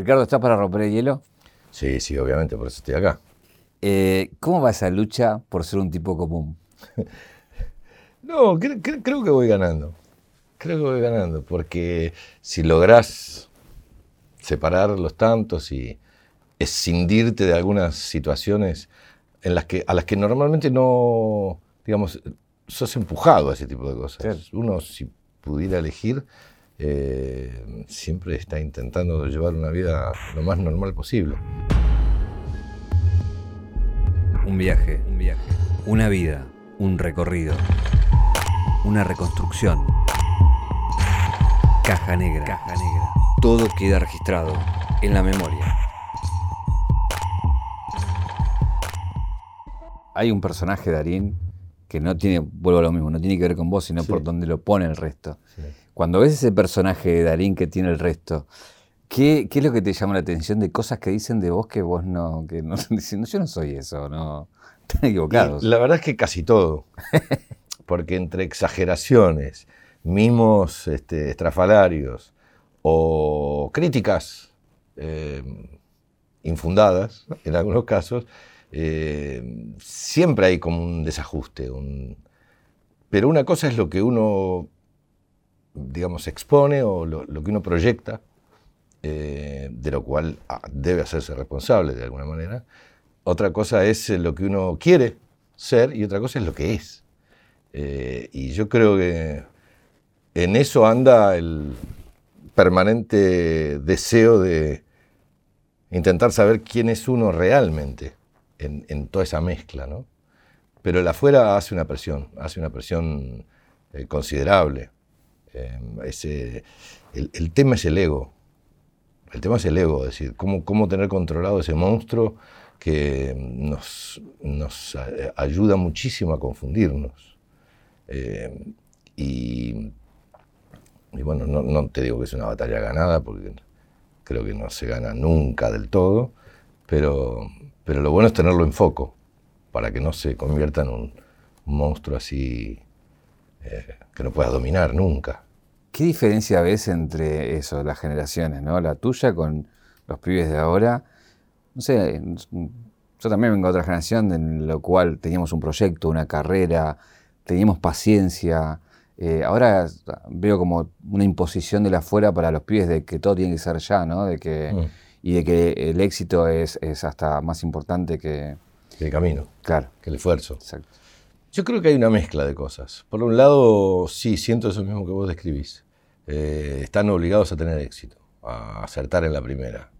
Ricardo, ¿estás para romper el hielo? Sí, sí, obviamente, por eso estoy acá. Eh, ¿Cómo va esa lucha por ser un tipo común? no, creo que voy ganando. Creo que voy ganando, porque si lográs separar los tantos y escindirte de algunas situaciones en las que, a las que normalmente no, digamos, sos empujado a ese tipo de cosas. Uno, si pudiera elegir, eh, siempre está intentando llevar una vida lo más normal posible. Un viaje, un viaje, una vida, un recorrido, una reconstrucción. Caja negra, caja negra. Todo queda registrado en la memoria. Hay un personaje, Darín, que no tiene, vuelvo a lo mismo, no tiene que ver con vos, sino por donde lo pone el resto. Cuando ves ese personaje de Darín que tiene el resto, ¿qué, es lo que te llama la atención de cosas que dicen de vos que vos no, que no diciendo, yo no soy eso, no, están equivocados? la verdad es que casi todo, porque entre exageraciones, mimos este, estrafalarios o críticas eh, infundadas, en algunos casos, eh, siempre hay como un desajuste. Pero una cosa es lo que uno, digamos, expone o lo, que uno proyecta, eh, de lo cual ah, debe hacerse responsable de alguna manera. Otra cosa es lo que uno quiere ser y otra cosa es lo que es. Eh, y yo creo que en eso anda el permanente deseo de intentar saber quién es uno realmente en, toda esa mezcla, ¿no? Pero el afuera hace una presión, hace una presión eh, considerable. Em, ese, el, tema es el ego. El tema es el ego, es decir, cómo, cómo tener controlado ese monstruo que nos, nos ayuda muchísimo a confundirnos. Em, y, y, bueno, no, no, te digo que es una batalla ganada, porque creo que no se gana nunca del todo, pero, pero lo bueno es tenerlo en foco, para que no se convierta en un, monstruo así eh, que no pueda dominar nunca. ¿Qué diferencia ves entre eso, las generaciones, ¿no? La tuya con los pibes de ahora. No sé, yo también vengo de otra generación en la cual teníamos un proyecto, una carrera, teníamos paciencia. Eh, ahora veo como una imposición de la afuera para los pibes de que todo tiene que ser ya, ¿no? De que mm y de que el éxito es, hasta más importante que... el camino. Claro. Que el esfuerzo. Exacto. Yo creo que hay una mezcla de cosas. Por un lado, sí, siento eso mismo que vos describís. Eh, están obligados a tener éxito, a acertar en la primera.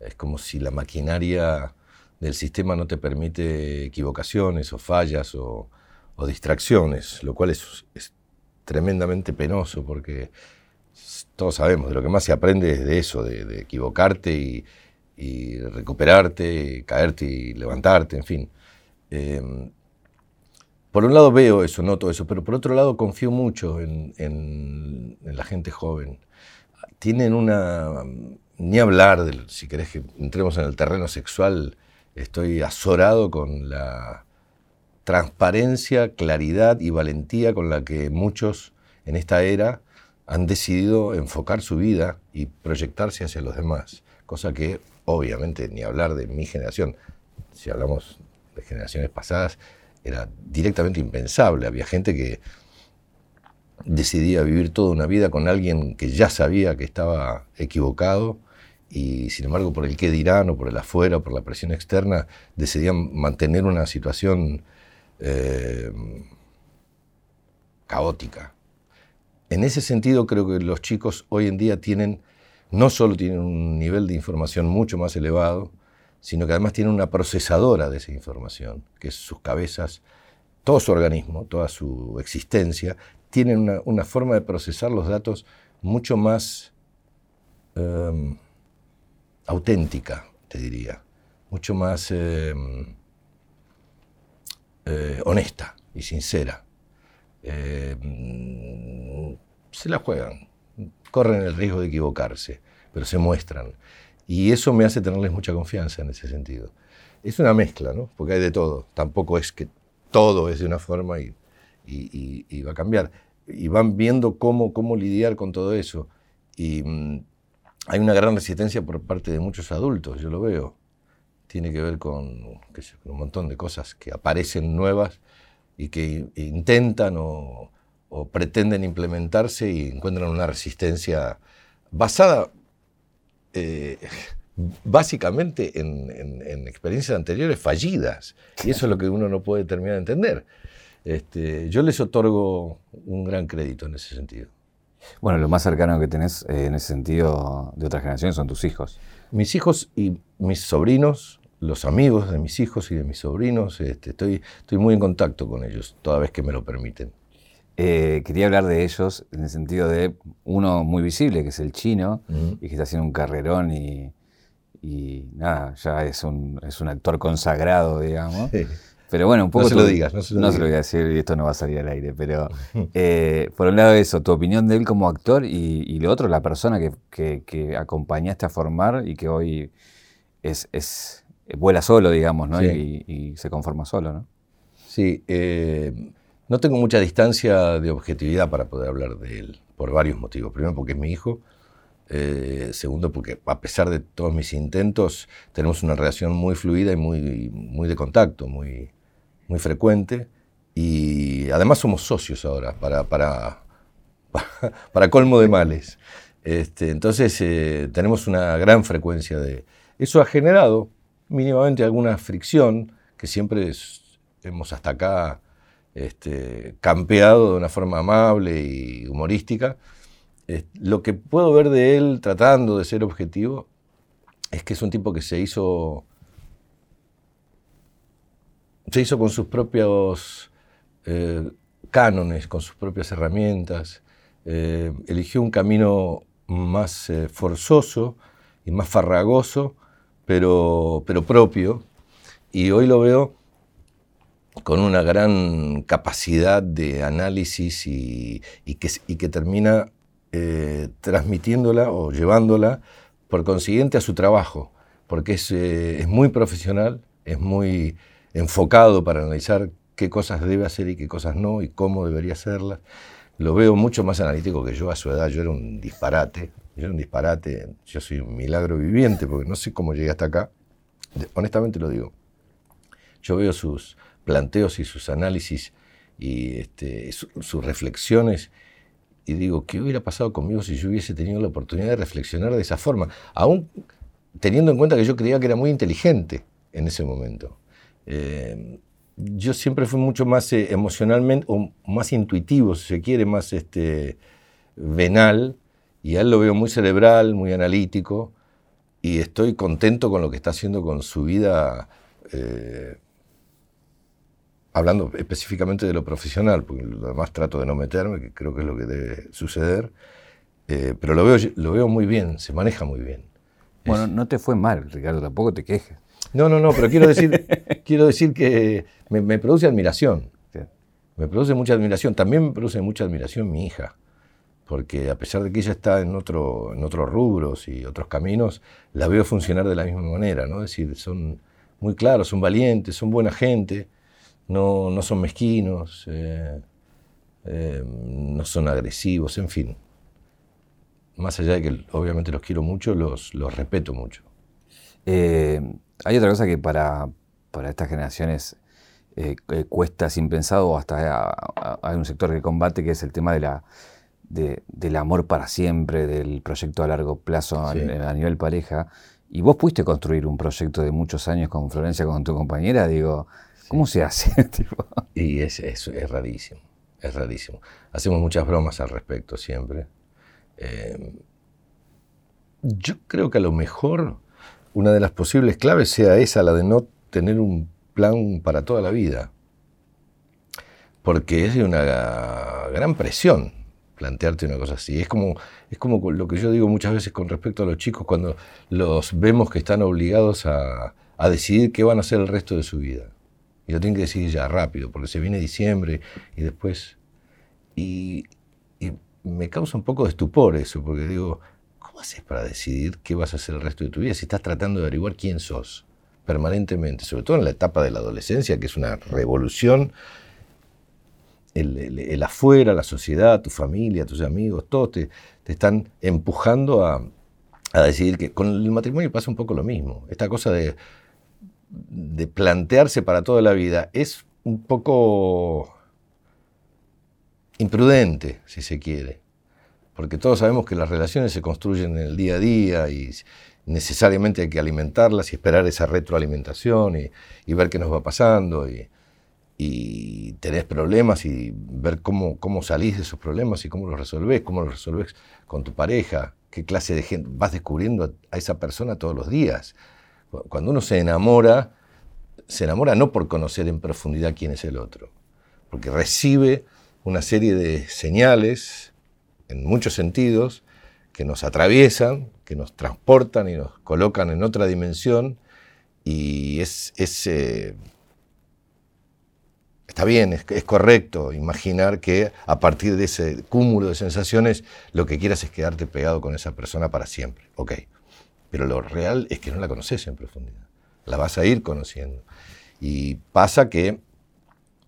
Es como si la maquinaria del sistema no te permite equivocaciones o fallas o, distracciones, lo cual es, es tremendamente penoso porque todos sabemos, de lo que más se aprende es de eso, de, equivocarte y, recuperarte, caerte y levantarte, en fin. Em, por un lado veo eso, noto eso, pero por otro lado confío mucho en, la gente joven. Tienen una... Ni hablar, de, si querés que entremos en el terreno sexual, estoy azorado con la transparencia, claridad y valentía con la que muchos en esta era han decidido enfocar su vida y proyectarse hacia los demás, cosa que obviamente ni hablar de mi generación, si hablamos de generaciones pasadas, era directamente impensable. Había gente que decidía vivir toda una vida con alguien que ya sabía que estaba equivocado y sin embargo por el qué dirán o por el afuera o por la presión externa decidían mantener una situación eh, caótica. En ese sentido creo que los chicos hoy en día tienen, no solo tienen un nivel de información mucho más elevado, sino que además tienen una procesadora de esa información, que es sus cabezas, todo su organismo, toda su existencia, tienen una, forma de procesar los datos mucho más em, auténtica, te diría, mucho más em, eh, honesta y sincera. Eh, se la juegan, corren el riesgo de equivocarse, pero se muestran. Y eso me hace tenerles mucha confianza en ese sentido. Es una mezcla, ¿no? Porque hay de todo. Tampoco es que todo es de una forma y, va a cambiar. Y van viendo cómo, cómo lidiar con todo eso. Y, hay una gran resistencia por parte de muchos adultos, yo lo veo. Tiene que ver con, un montón de cosas que aparecen nuevas y que intentan o, pretenden implementarse y encuentran una resistencia basada eh, básicamente en, experiencias anteriores fallidas. Y eso es lo que uno no puede terminar de entender. Este, yo les otorgo un gran crédito en ese sentido. Bueno, lo más cercano que tenés eh, en ese sentido de otras generaciones son tus hijos. Mis hijos y mis sobrinos, los amigos de mis hijos y de mis sobrinos, este, estoy, estoy muy en contacto con ellos, toda vez que me lo permiten. Eh, quería hablar de ellos en el sentido de uno muy visible, que es el chino, y que está haciendo un carrerón y, nada, ya es un, es un actor consagrado, digamos. Pero bueno, un poco. No se lo digas, no se lo No se lo voy a decir y esto no va a salir al aire. Pero eh, por un lado, eso, tu opinión de él como actor y, lo otro, la persona que, acompañaste a formar y que hoy es, es vuela solo, digamos, ¿no? Y, se conforma solo, ¿no? Sí, eh, no tengo mucha distancia de objetividad para poder hablar de él, por varios motivos. Primero, porque es mi hijo. Eh, segundo, porque a pesar de todos mis intentos, tenemos una relación muy fluida y muy, muy de contacto, muy, muy frecuente y además somos socios ahora para, para, para colmo de males. Este, entonces eh, tenemos una gran frecuencia de... Eso ha generado mínimamente alguna fricción que siempre hemos hasta acá este, campeado de una forma amable y humorística. lo que puedo ver de él tratando de ser objetivo es que es un tipo que se hizo se hizo con sus propios eh, cánones, con sus propias herramientas, eh, eligió un camino más eh, forzoso y más farragoso, pero, pero propio, y hoy lo veo con una gran capacidad de análisis y, que, y que, termina transmitiéndola o llevándola por consiguiente a su trabajo, porque es, es muy profesional, es muy enfocado para analizar qué cosas debe hacer y qué cosas no y cómo debería hacerlas. Lo veo mucho más analítico que yo a su edad. Yo era un disparate. Yo era un disparate. Yo soy un milagro viviente porque no sé cómo llegué hasta acá. Honestamente lo digo. Yo veo sus planteos y sus análisis y este, sus reflexiones y digo, ¿qué hubiera pasado conmigo si yo hubiese tenido la oportunidad de reflexionar de esa forma? Aún teniendo en cuenta que yo creía que era muy inteligente en ese momento. Eh, yo siempre fui mucho más eh, emocionalmente, o más intuitivo, si se quiere, más este, venal, y a él lo veo muy cerebral, muy analítico, y estoy contento con lo que está haciendo con su vida, eh, hablando específicamente de lo profesional, porque lo demás trato de no meterme, que creo que es lo que debe suceder, pero lo veo, lo veo muy bien, se maneja muy bien. Bueno, no te fue mal, Ricardo, tampoco te quejes. No, no, no, pero quiero decir, quiero decir que me, produce admiración. Me produce mucha admiración. También me produce mucha admiración mi hija, porque a pesar de que ella está en, otro, en otros rubros y otros caminos, la veo funcionar de la misma manera, ¿no? Es decir, son muy claros, son valientes, son buena gente, no, no son mezquinos, eh, eh, no son agresivos, en fin. Más allá de que obviamente los quiero mucho, los, los respeto mucho. Eh, hay otra cosa que para, estas generaciones cuesta sin pensado, hasta hay un sector que combate, que es el tema de la, del amor para siempre, del proyecto a largo plazo a, nivel pareja. Y vos pudiste construir un proyecto de muchos años con Florencia, con tu compañera, digo, ¿cómo se hace? y es, es, rarísimo, es rarísimo. Hacemos muchas bromas al respecto siempre. Eh, yo creo que a lo mejor una de las posibles claves sea esa, la de no tener un plan para toda la vida. Porque es una gran presión plantearte una cosa así. Es como, es como lo que yo digo muchas veces con respecto a los chicos cuando los vemos que están obligados a, decidir qué van a hacer el resto de su vida. Y lo tienen que decidir ya rápido, porque se viene diciembre y después... y me causa un poco de estupor eso, porque digo, ¿Cómo haces para decidir qué vas a hacer el resto de tu vida si estás tratando de averiguar quién sos permanentemente? Sobre todo en la etapa de la adolescencia, que es una revolución. El, afuera, la sociedad, tu familia, tus amigos, todos te, están empujando a, a decidir que con el matrimonio pasa un poco lo mismo. Esta cosa de, de plantearse para toda la vida es un poco imprudente, si se quiere. Porque todos sabemos que las relaciones se construyen en el día a día y necesariamente hay que alimentarlas y esperar esa retroalimentación y, ver qué nos va pasando y, y tenés problemas y ver cómo, cómo salís de esos problemas y cómo los resolvés, cómo los resolvés con tu pareja, qué clase de gente vas descubriendo a esa persona todos los días. Cuando uno se enamora, se enamora no por conocer en profundidad quién es el otro, porque recibe una serie de señales, en muchos sentidos, que nos atraviesan, que nos transportan y nos colocan en otra dimensión, y es, eh, está bien, es, es, correcto imaginar que a partir de ese cúmulo de sensaciones lo que quieras es quedarte pegado con esa persona para siempre, ok. Pero lo real es que no la conoces en profundidad, la vas a ir conociendo. Y pasa que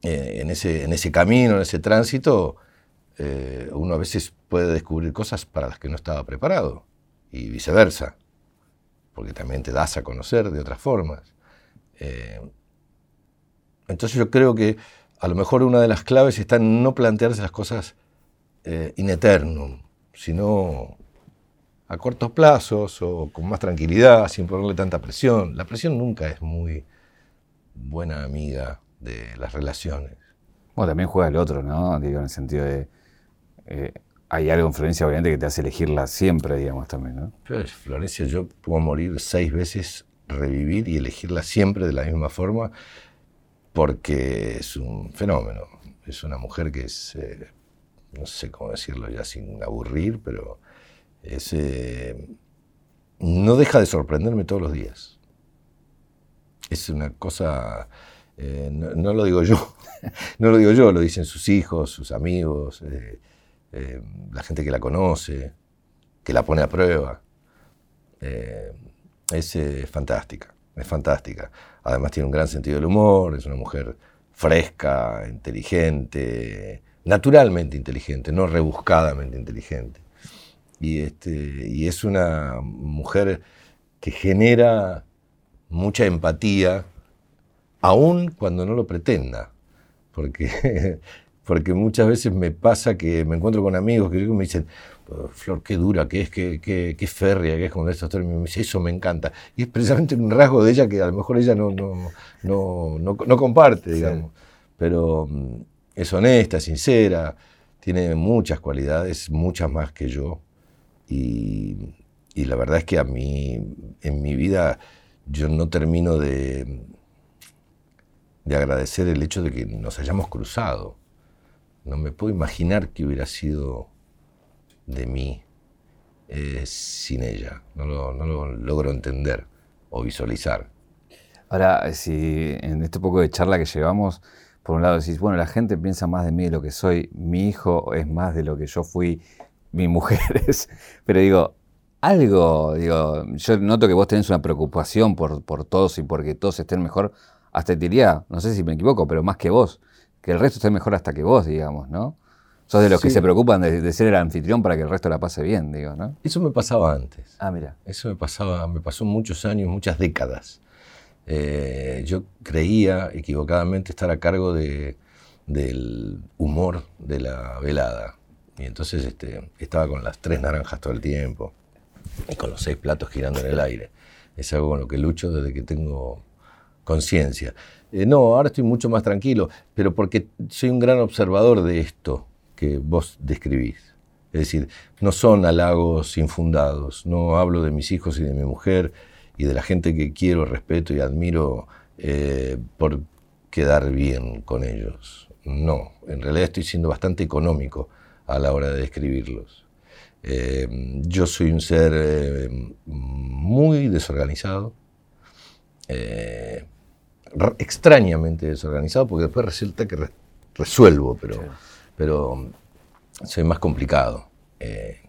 eh, en, ese, en ese camino, en ese tránsito, eh, uno a veces puede descubrir cosas para las que no estaba preparado y viceversa, porque también te das a conocer de otras formas. Eh, entonces yo creo que a lo mejor una de las claves está en no plantearse las cosas in eternum, sino a cortos plazos o con más tranquilidad, sin ponerle tanta presión. La presión nunca es muy buena amiga de las relaciones. Bueno, también juega el otro, ¿no? Digo, en el sentido de. Eh, hay algo en Florencia, obviamente, que te hace elegirla siempre, digamos, también, ¿no? Pero Florencia, yo puedo morir seis veces, revivir y elegirla siempre de la misma forma, porque es un fenómeno. Es una mujer que es. Eh, no sé cómo decirlo ya sin aburrir, pero es. Eh, no deja de sorprenderme todos los días. Es una cosa eh, no, lo digo yo, no lo digo yo, lo dicen sus hijos, sus amigos, eh, la gente que la conoce, que la pone a prueba. es fantástica, es fantástica. Además tiene un gran sentido del humor, es una mujer fresca, inteligente, naturalmente inteligente, no rebuscadamente inteligente. Y, este, y es una mujer que genera mucha empatía aún cuando no lo pretenda, porque, porque muchas veces me pasa que me encuentro con amigos que me dicen, oh, Flor, qué dura que es, qué, qué, qué férrea que es con estos términos, me dice, eso me encanta. Y es precisamente un rasgo de ella que a lo mejor ella no, no, no, no, comparte, digamos. Pero mm, es honesta, sincera, tiene muchas cualidades, muchas más que yo. Y, la verdad es que a mí, en mi vida, yo no termino de, de agradecer el hecho de que nos hayamos cruzado. No me puedo imaginar que hubiera sido de mí eh, sin ella. No lo, no lo, logro entender o visualizar. Ahora, si en este poco de charla que llevamos, por un lado decís, bueno, la gente piensa más de mí de lo que soy, mi hijo es más de lo que yo fui, mi mujer es, pero digo, algo, digo, yo noto que vos tenés una preocupación por, por todos y porque todos estén mejor, hasta te diría, no sé si me equivoco, pero más que vos, que el resto esté mejor hasta que vos, digamos, ¿no? Sos de los que se preocupan de, ser el anfitrión para que el resto la pase bien, digo, ¿no? Eso me pasaba antes. Ah, mira. Eso me pasaba, me pasó muchos años, muchas décadas. Eh, yo creía equivocadamente estar a cargo de, del humor de la velada. Y entonces este, estaba con las tres naranjas todo el tiempo y con los seis platos girando en el aire. Es algo con lo que lucho desde que tengo conciencia. Eh, no, ahora estoy mucho más tranquilo, pero porque soy un gran observador de esto que vos describís. Es decir, no son halagos infundados, no hablo de mis hijos y de mi mujer y de la gente que quiero, respeto y admiro eh, por quedar bien con ellos. No, en realidad estoy siendo bastante económico a la hora de describirlos. Eh, yo soy un ser muy desorganizado, extrañamente desorganizado, porque después resulta que resuelvo, pero, pero soy más complicado. Eh,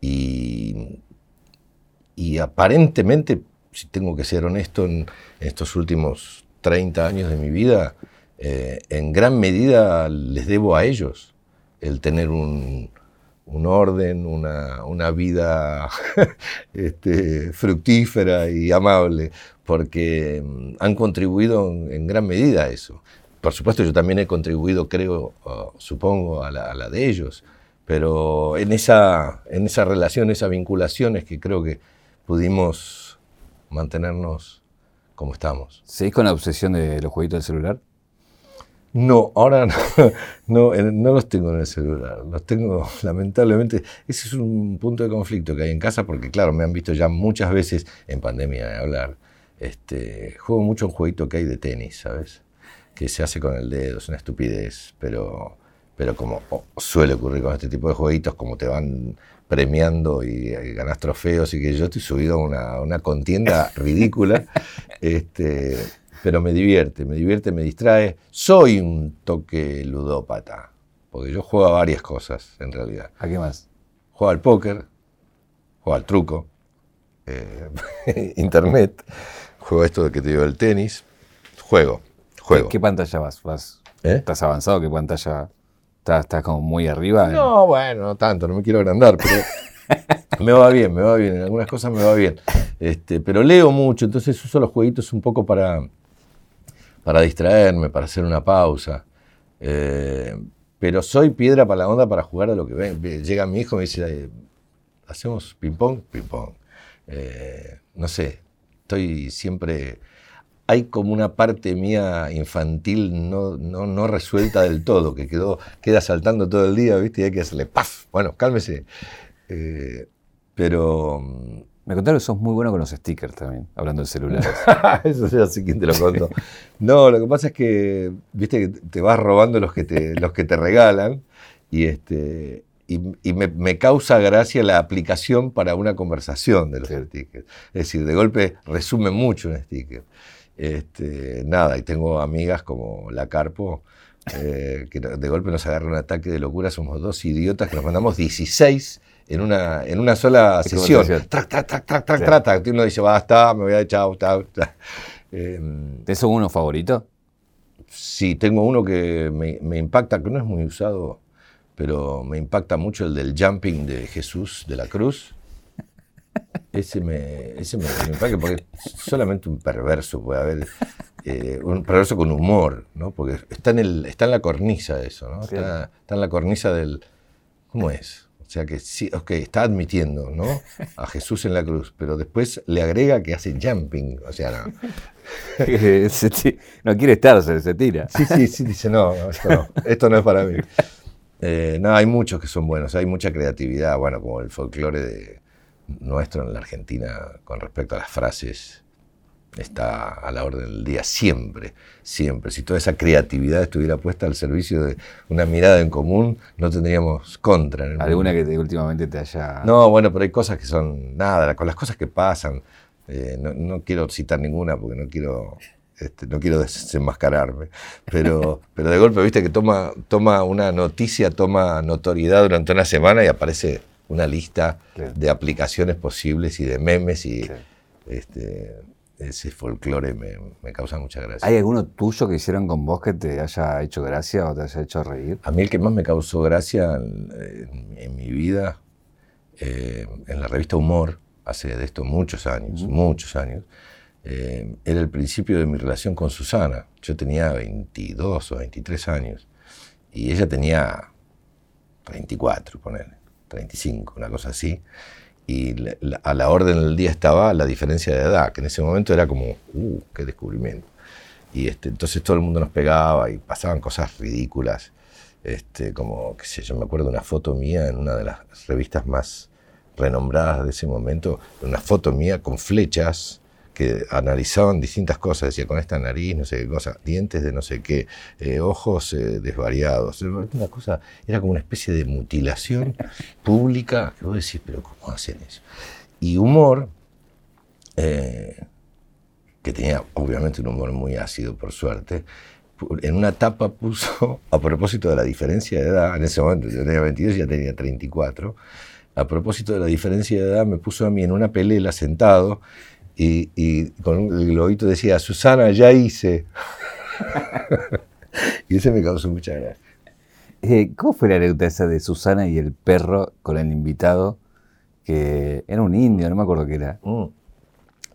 y, y, aparentemente, si tengo que ser honesto, en, estos últimos 30 años de mi vida, eh, en gran medida les debo a ellos el tener un, un orden, una, vida este, fructífera y amable, porque mm, han contribuido en, gran medida a eso. Por supuesto, yo también he contribuido, creo, supongo, a la, de ellos, pero en esa, en esa relación, esa vinculación es que creo que pudimos mantenernos como estamos. ¿Seguís con la obsesión de los jueguitos del celular? No, ahora no, no, los tengo en el celular, los tengo lamentablemente. Ese es un punto de conflicto que hay en casa porque, claro, me han visto ya muchas veces en pandemia hablar. Este, juego mucho un jueguito que hay de tenis, ¿sabes? Que se hace con el dedo, es una estupidez, pero, pero como suele ocurrir con este tipo de jueguitos, como te van premiando y, ganas trofeos y que yo estoy subido a una, una contienda ridícula. este, pero me divierte, me divierte, me distrae. Soy un toque ludópata, porque yo juego a varias cosas en realidad. ¿A qué más? Juego al póker, juego al truco, eh, internet, juego esto de que te digo el tenis, juego, juego. ¿Qué, pantalla vas? vas ¿Eh? ¿Estás avanzado? ¿Qué pantalla? ¿Estás, como muy arriba? No, bueno, no tanto, no me quiero agrandar, pero me va bien, me va bien, en algunas cosas me va bien. Este, pero leo mucho, entonces uso los jueguitos un poco para, para distraerme, para hacer una pausa. Eh, pero soy piedra para la onda para jugar a lo que ven. Llega mi hijo y me dice, ¿hacemos ping-pong? Ping-pong. Eh, no sé, estoy siempre... Hay como una parte mía infantil no, no, resuelta del todo, que quedó, queda saltando todo el día, ¿viste? Y hay que hacerle ¡paf! Bueno, cálmese. Eh, pero me contaron que sos muy bueno con los stickers también, hablando de celulares. Eso ya sé quién te lo contó. No, lo que pasa es que, viste, que te vas robando los que te, los que te regalan y, este, y, me, causa gracia la aplicación para una conversación de los stickers. Es decir, de golpe resume mucho un sticker. Este, nada, y tengo amigas como la Carpo, eh, que de golpe nos agarra un ataque de locura, somos dos idiotas que nos mandamos 16 en una, en una sola sesión. Trac, trac, trac, trac, trac, trac, Uno dice, basta, me voy a echar, chao, Eh, ¿Tienes uno favorito? Sí, tengo uno que me, me, impacta, que no es muy usado, pero me impacta mucho el del jumping de Jesús de la Cruz. Ese me, ese me, impacta porque solamente un perverso puede haber, eh, un perverso con humor, ¿no? Porque está en, el, está en la cornisa eso, ¿no? Está, está en la cornisa del... ¿Cómo es? O sea que sí, ok, está admitiendo, ¿no? A Jesús en la cruz, pero después le agrega que hace jumping, o sea, no. no quiere estar, se, tira. Sí, sí, sí, dice, no, esto no, esto no es para mí. Eh, no, hay muchos que son buenos, hay mucha creatividad, bueno, como el folclore de, nuestro en la Argentina con respecto a las frases está a la orden del día siempre, siempre. Si toda esa creatividad estuviera puesta al servicio de una mirada en común, no tendríamos contra. ¿Alguna que últimamente te haya...? No, bueno, pero hay cosas que son nada, con las cosas que pasan. Eh, no, quiero citar ninguna porque no quiero, este, no quiero desenmascararme, pero, pero de golpe, viste que toma, toma una noticia, toma notoriedad durante una semana y aparece una lista de aplicaciones posibles y de memes y... Este, ese folclore me, causa mucha gracia. ¿Hay alguno tuyo que hicieron con vos que te haya hecho gracia o te haya hecho reír? A mí el que más me causó gracia en, mi vida, eh, en la revista Humor, hace de esto muchos años, muchos años, eh, era el principio de mi relación con Susana. Yo tenía 22 o 23 años y ella tenía 34, ponerle, 35, una cosa así y a la orden del día estaba la diferencia de edad, que en ese momento era como, ¡uh, qué descubrimiento! Y este, entonces todo el mundo nos pegaba y pasaban cosas ridículas, este, como, qué sé yo, me acuerdo una foto mía en una de las revistas más renombradas de ese momento, una foto mía con flechas que analizaban distintas cosas, decía con esta nariz, no sé qué cosa, dientes de no sé qué, eh, ojos eh, desvariados, una cosa, era como una especie de mutilación pública, que vos decís, pero ¿cómo hacen eso? Y humor, eh, que tenía obviamente un humor muy ácido, por suerte, en una tapa puso, a propósito de la diferencia de edad, en ese momento yo tenía 22 y ya tenía 34, a propósito de la diferencia de edad me puso a mí en una pelela sentado y, con el globito decía, Susana, ya hice. y ese me causó mucha gracia. Eh, ¿Cómo fue la anécdota esa de Susana y el perro con el invitado? Que era un indio, no me acuerdo qué era. Mm.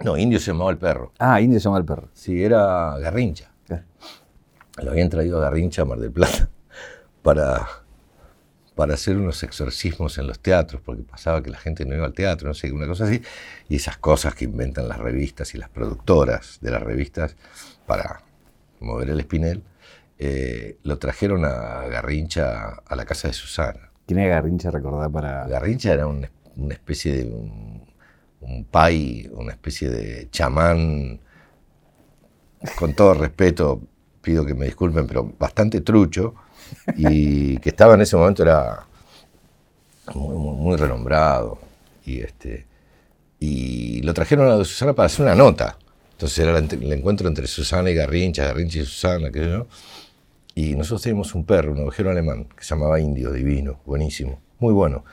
No, indio se llamaba el perro. Ah, indio se llamaba el perro. Sí, era Garrincha. Lo habían traído a Garrincha a Mar del Plata para, para hacer unos exorcismos en los teatros, porque pasaba que la gente no iba al teatro, no sé, una cosa así. Y esas cosas que inventan las revistas y las productoras de las revistas para mover el espinel, eh, lo trajeron a Garrincha a la casa de Susana. ¿Quién era Garrincha, recordar para...? Garrincha era una especie de un, un pai, una especie de chamán, con todo respeto, pido que me disculpen, pero bastante trucho, y que estaba en ese momento era muy, renombrado. Y, este, y lo trajeron a Susana para hacer una nota. Entonces era el, encuentro entre Susana y Garrincha, Garrincha y Susana, qué sé yo. Y nosotros teníamos un perro, un ovejero alemán, que se llamaba Indio, divino, buenísimo, muy bueno,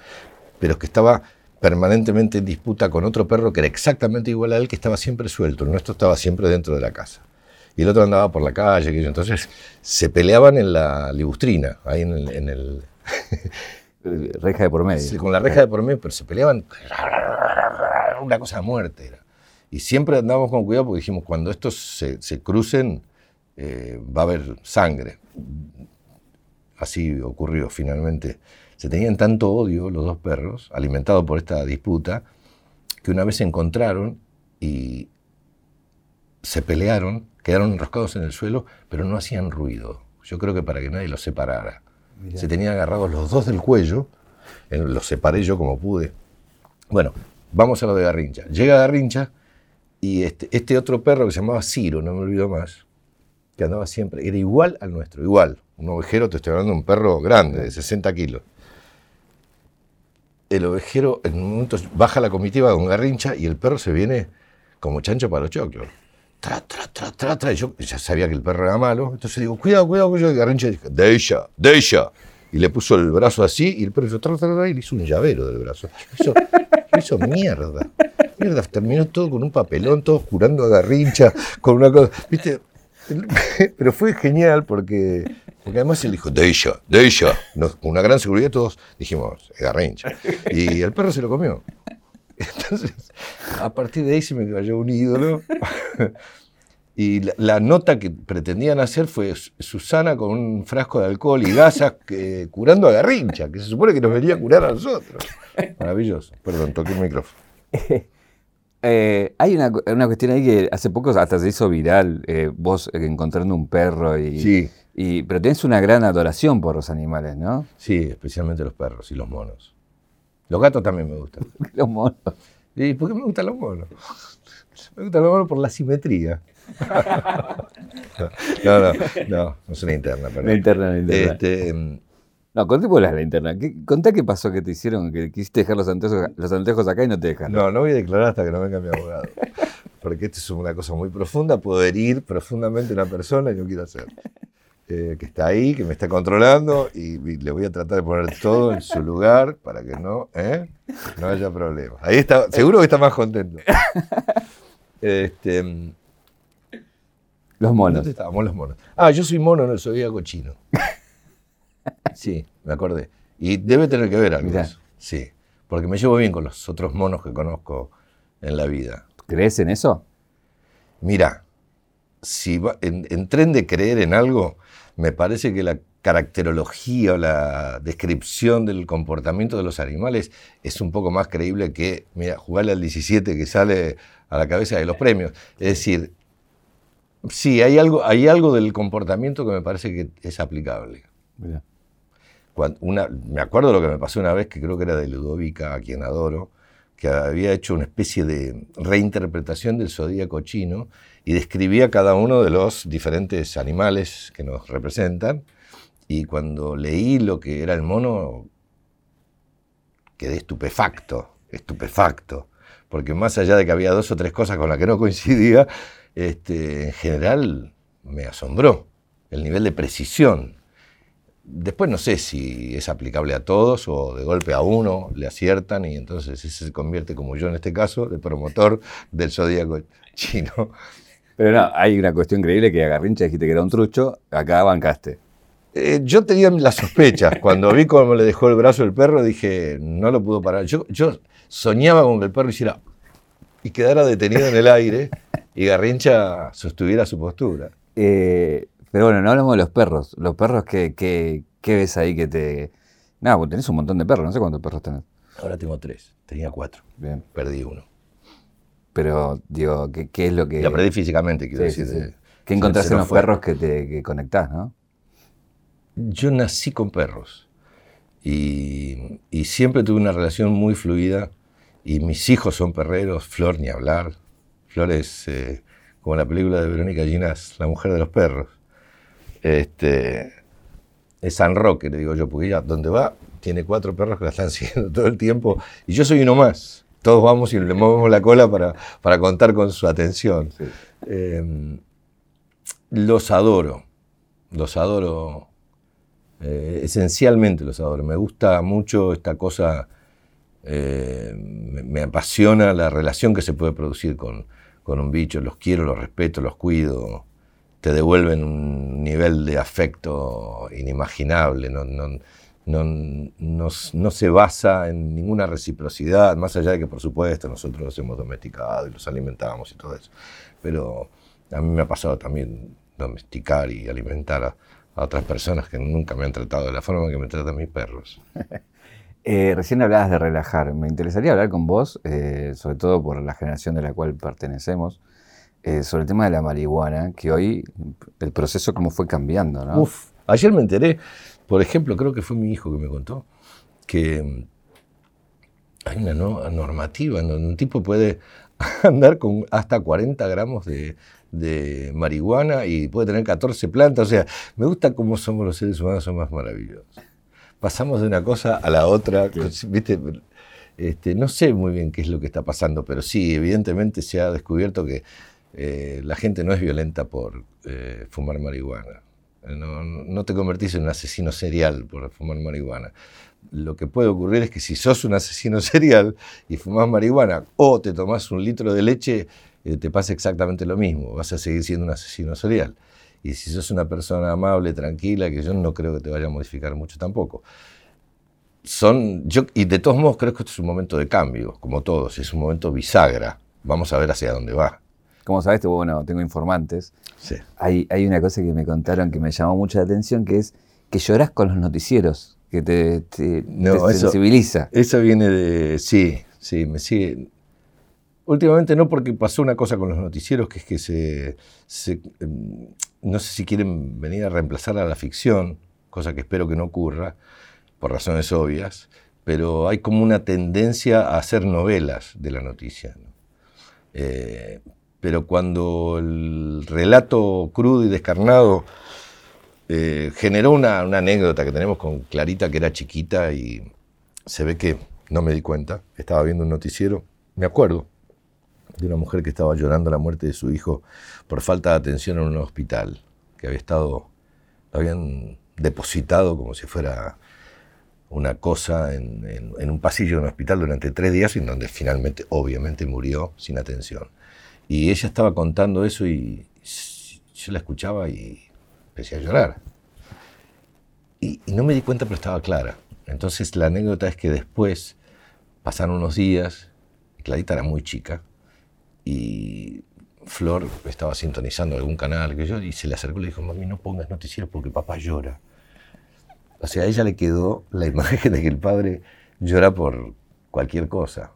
pero que estaba permanentemente en disputa con otro perro que era exactamente igual a él, que estaba siempre suelto. El nuestro estaba siempre dentro de la casa. Y el otro andaba por la calle. Entonces se peleaban en la libustrina, ahí en el... En el reja de por medio. con la reja de por medio, pero se peleaban. Una cosa de muerte era. Y siempre andábamos con cuidado porque dijimos, cuando estos se, se crucen, eh, va a haber sangre. Así ocurrió finalmente. Se tenían tanto odio los dos perros, alimentados por esta disputa, que una vez se encontraron y se pelearon, quedaron enroscados en el suelo, pero no hacían ruido. Yo creo que para que nadie los separara. Se tenían agarrados los dos del cuello, los separé yo como pude. Bueno, vamos a lo de Garrincha. Llega Garrincha y este, este otro perro que se llamaba Ciro, no me olvido más, que andaba siempre, era igual al nuestro, igual. Un ovejero, te estoy hablando de un perro grande, de 60 kilos el ovejero en un momento baja la comitiva con garrincha y el perro se viene como chancho para los choclos. Tra, tra, tra, tra, tra. yo ya sabía que el perro era malo, entonces digo, cuidado, cuidado, cuidado. Y garrincha dijo, de ella, de ella. Y le puso el brazo así y el perro hizo, tra, tra, tra, y le hizo un llavero del brazo. Hizo, hizo mierda. Mierda, terminó todo con un papelón, todo jurando a garrincha, con una cosa. ¿Viste? Pero fue genial porque porque además él dijo, de ella, de ella. con una gran seguridad todos dijimos, garrincha. Y el perro se lo comió. Entonces, a partir de ahí se me cayó un ídolo. Y la, nota que pretendían hacer fue Susana con un frasco de alcohol y gasas curando a Garrincha, que se supone que nos venía a curar a nosotros. Maravilloso. Perdón, toqué el micrófono. Eh, hay una, cuestión ahí que hace poco hasta se hizo viral, eh, vos encontrando un perro y, sí. pero tienes una gran adoración por los animales, ¿no? Sí, especialmente los perros y los monos. Los gatos también me gustan. los monos. ¿Y por qué me gustan los monos? Me gustan los monos por la simetría. no, no, no, no es una interna, perdón. La interna, la interna. Este, no, conté por la interna. contá qué pasó que te hicieron, que quisiste dejar los anteojos, los acá y no te dejan. No, no voy a declarar hasta que no venga mi abogado. Porque esto es una cosa muy profunda, puedo herir profundamente a una persona y no quiero hacerlo. Eh, que está ahí, que me está controlando y, le voy a tratar de poner todo en su lugar para que no, ¿eh? no haya problemas. Ahí está, seguro que está más contento. Este, los monos. ¿Dónde estábamos los monos? Ah, yo soy mono en el zodíaco chino. Sí, me acordé. Y debe tener que ver algo. Sí, porque me llevo bien con los otros monos que conozco en la vida. ¿Crees en eso? Mira, si en, tren de creer en algo, me parece que la caracterología o la descripción del comportamiento de los animales es un poco más creíble que, mira, jugarle al 17 que sale a la cabeza de los premios. Es decir, sí, hay algo, hay algo del comportamiento que me parece que es aplicable. Mira me acuerdo lo que me pasó una vez, que creo que era de Ludovica, a quien adoro, que había hecho una especie de reinterpretación del zodíaco chino y describía cada uno de los diferentes animales que nos representan. Y cuando leí lo que era el mono, quedé estupefacto, estupefacto. Porque más allá de que había dos o tres cosas con las que no coincidía, este, en general me asombró el nivel de precisión Después no sé si es aplicable a todos o de golpe a uno le aciertan y entonces ese se convierte, como yo en este caso, de promotor del zodíaco chino. Pero no, hay una cuestión increíble que a Garrincha dijiste que era un trucho, acá bancaste. Eh, yo tenía las sospechas. Cuando vi cómo le dejó el brazo el perro, dije, no lo pudo parar. Yo, yo soñaba con que el perro hiciera y quedara detenido en el aire y Garrincha sostuviera su postura. Eh, pero bueno, no hablamos de los perros. Los perros, ¿qué, qué, qué ves ahí que te...? Nada, pues tenés un montón de perros. No sé cuántos perros tenés. Ahora tengo tres. Tenía cuatro. Bien. Perdí uno. Pero, digo, ¿qué, qué es lo que...? La perdí físicamente, quiero Sí, decir. sí, sí. ¿Qué se en los fue. perros que te que conectás, no? Yo nací con perros y, y siempre tuve una relación muy fluida y mis hijos son perreros, Flor ni hablar. Flor es eh, como la película de Verónica Ginás, la mujer de los perros. Este, es San Roque, le digo yo, porque ella donde va tiene cuatro perros que la están siguiendo todo el tiempo y yo soy uno más. Todos vamos y le movemos la cola para, para contar con su atención. Eh, los adoro, los adoro, eh, esencialmente los adoro. Me gusta mucho esta cosa, eh, me, me apasiona la relación que se puede producir con, con un bicho. Los quiero, los respeto, los cuido. Te devuelven un nivel de afecto inimaginable. No, no, no, no, no se basa en ninguna reciprocidad, más allá de que, por supuesto, nosotros los hemos domesticado y los alimentamos y todo eso. Pero a mí me ha pasado también domesticar y alimentar a, a otras personas que nunca me han tratado de la forma que me tratan mis perros. Eh, recién hablabas de relajar. Me interesaría hablar con vos, eh, sobre todo por la generación de la cual pertenecemos, eh, sobre el tema de la marihuana, que hoy el proceso cómo fue cambiando, ¿no? Uf, ayer me enteré, por ejemplo, creo que fue mi hijo que me contó, que mm, hay una no- normativa en donde un tipo puede andar con hasta 40 gramos de, de marihuana y puede tener 14 plantas. O sea, me gusta cómo somos los seres humanos, son más maravillosos. Pasamos de una cosa a la otra, ¿viste? Este, no sé muy bien qué es lo que está pasando, pero sí, evidentemente se ha descubierto que eh, la gente no es violenta por eh, fumar marihuana. No, no te convertís en un asesino serial por fumar marihuana. Lo que puede ocurrir es que si sos un asesino serial y fumás marihuana o te tomás un litro de leche, eh, te pasa exactamente lo mismo. Vas a seguir siendo un asesino serial. Y si sos una persona amable, tranquila, que yo no creo que te vaya a modificar mucho tampoco. Son, yo, y de todos modos creo que esto es un momento de cambio, como todos, es un momento bisagra. Vamos a ver hacia dónde va. Como sabés, bueno, tengo informantes. Sí. Hay, hay una cosa que me contaron que me llamó mucho la atención, que es que llorás con los noticieros, que te, te- No, te eso- sensibiliza. Eso viene de. Sí, sí, me sigue. Últimamente no porque pasó una cosa con los noticieros, que es que se, se, em, no sé si quieren venir a reemplazar a la ficción, cosa que espero que no ocurra, por razones obvias, pero hay como una tendencia a hacer novelas de la noticia. ¿no? Eh, pero cuando el relato crudo y descarnado eh, generó una, una anécdota que tenemos con Clarita, que era chiquita y se ve que no me di cuenta, estaba viendo un noticiero, me acuerdo de una mujer que estaba llorando la muerte de su hijo por falta de atención en un hospital, que había estado, lo habían depositado como si fuera una cosa en, en- en un pasillo de un hospital durante tres días en donde finalmente, obviamente, murió sin atención. Y ella estaba contando eso y yo la escuchaba y empecé a llorar. Y, no me di cuenta, pero estaba clara. Entonces la anécdota es que después pasaron unos días, Clarita era muy chica, y Flor estaba sintonizando algún canal que yo, y se le acercó y le dijo, mami, no pongas noticieros porque papá llora. O sea, a ella le quedó la imagen de que el padre llora por cualquier cosa.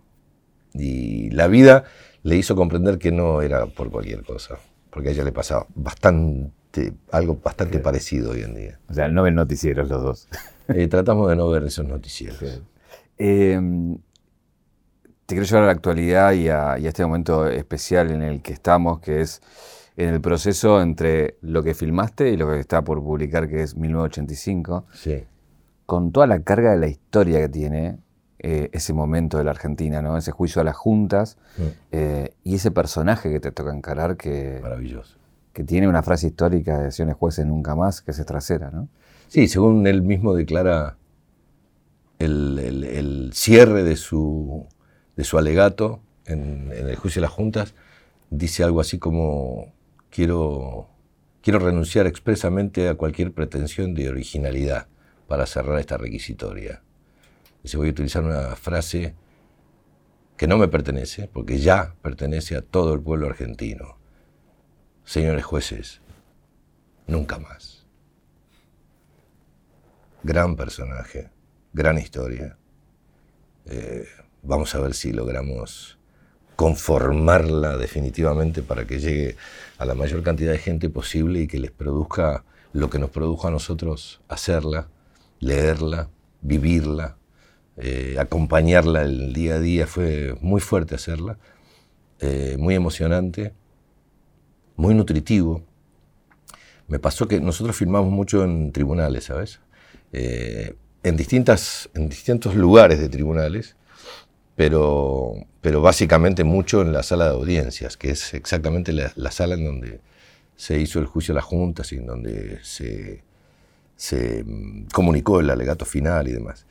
Y la vida le hizo comprender que no era por cualquier cosa, porque a ella le pasaba bastante, algo bastante parecido hoy en día. O sea, no ven noticieros los dos. Eh, tratamos de no ver esos noticieros. Eh, te quiero llevar a la actualidad y a, y a este momento especial en el que estamos, que es en el proceso entre lo que filmaste y lo que está por publicar, que es 1985, Sí. con toda la carga de la historia que tiene eh, ese momento de la Argentina, ¿no? ese juicio a las juntas eh, y ese personaje que te toca encarar que, Maravilloso. que tiene una frase histórica de acciones jueces nunca más, que es trasera, ¿no? Sí, según él mismo declara el, el- el cierre de su, de su alegato en, en el juicio de las juntas, dice algo así como, quiero, quiero renunciar expresamente a cualquier pretensión de originalidad para cerrar esta requisitoria. Dice, voy a utilizar una frase que no me pertenece, porque ya pertenece a todo el pueblo argentino. Señores jueces, nunca más. Gran personaje, gran historia. Eh, vamos a ver si logramos conformarla definitivamente para que llegue a la mayor cantidad de gente posible y que les produzca lo que nos produjo a nosotros hacerla, leerla, vivirla, eh, acompañarla el día a día. Fue muy fuerte hacerla, eh, muy emocionante, muy nutritivo. Me pasó que nosotros filmamos mucho en tribunales, ¿sabes? Eh, en, distintas, en distintos lugares de tribunales pero, pero básicamente mucho en la sala de audiencias, que es exactamente la, sala en donde se hizo el juicio de las juntas y en donde se, se mm, comunicó el alegato final y demás.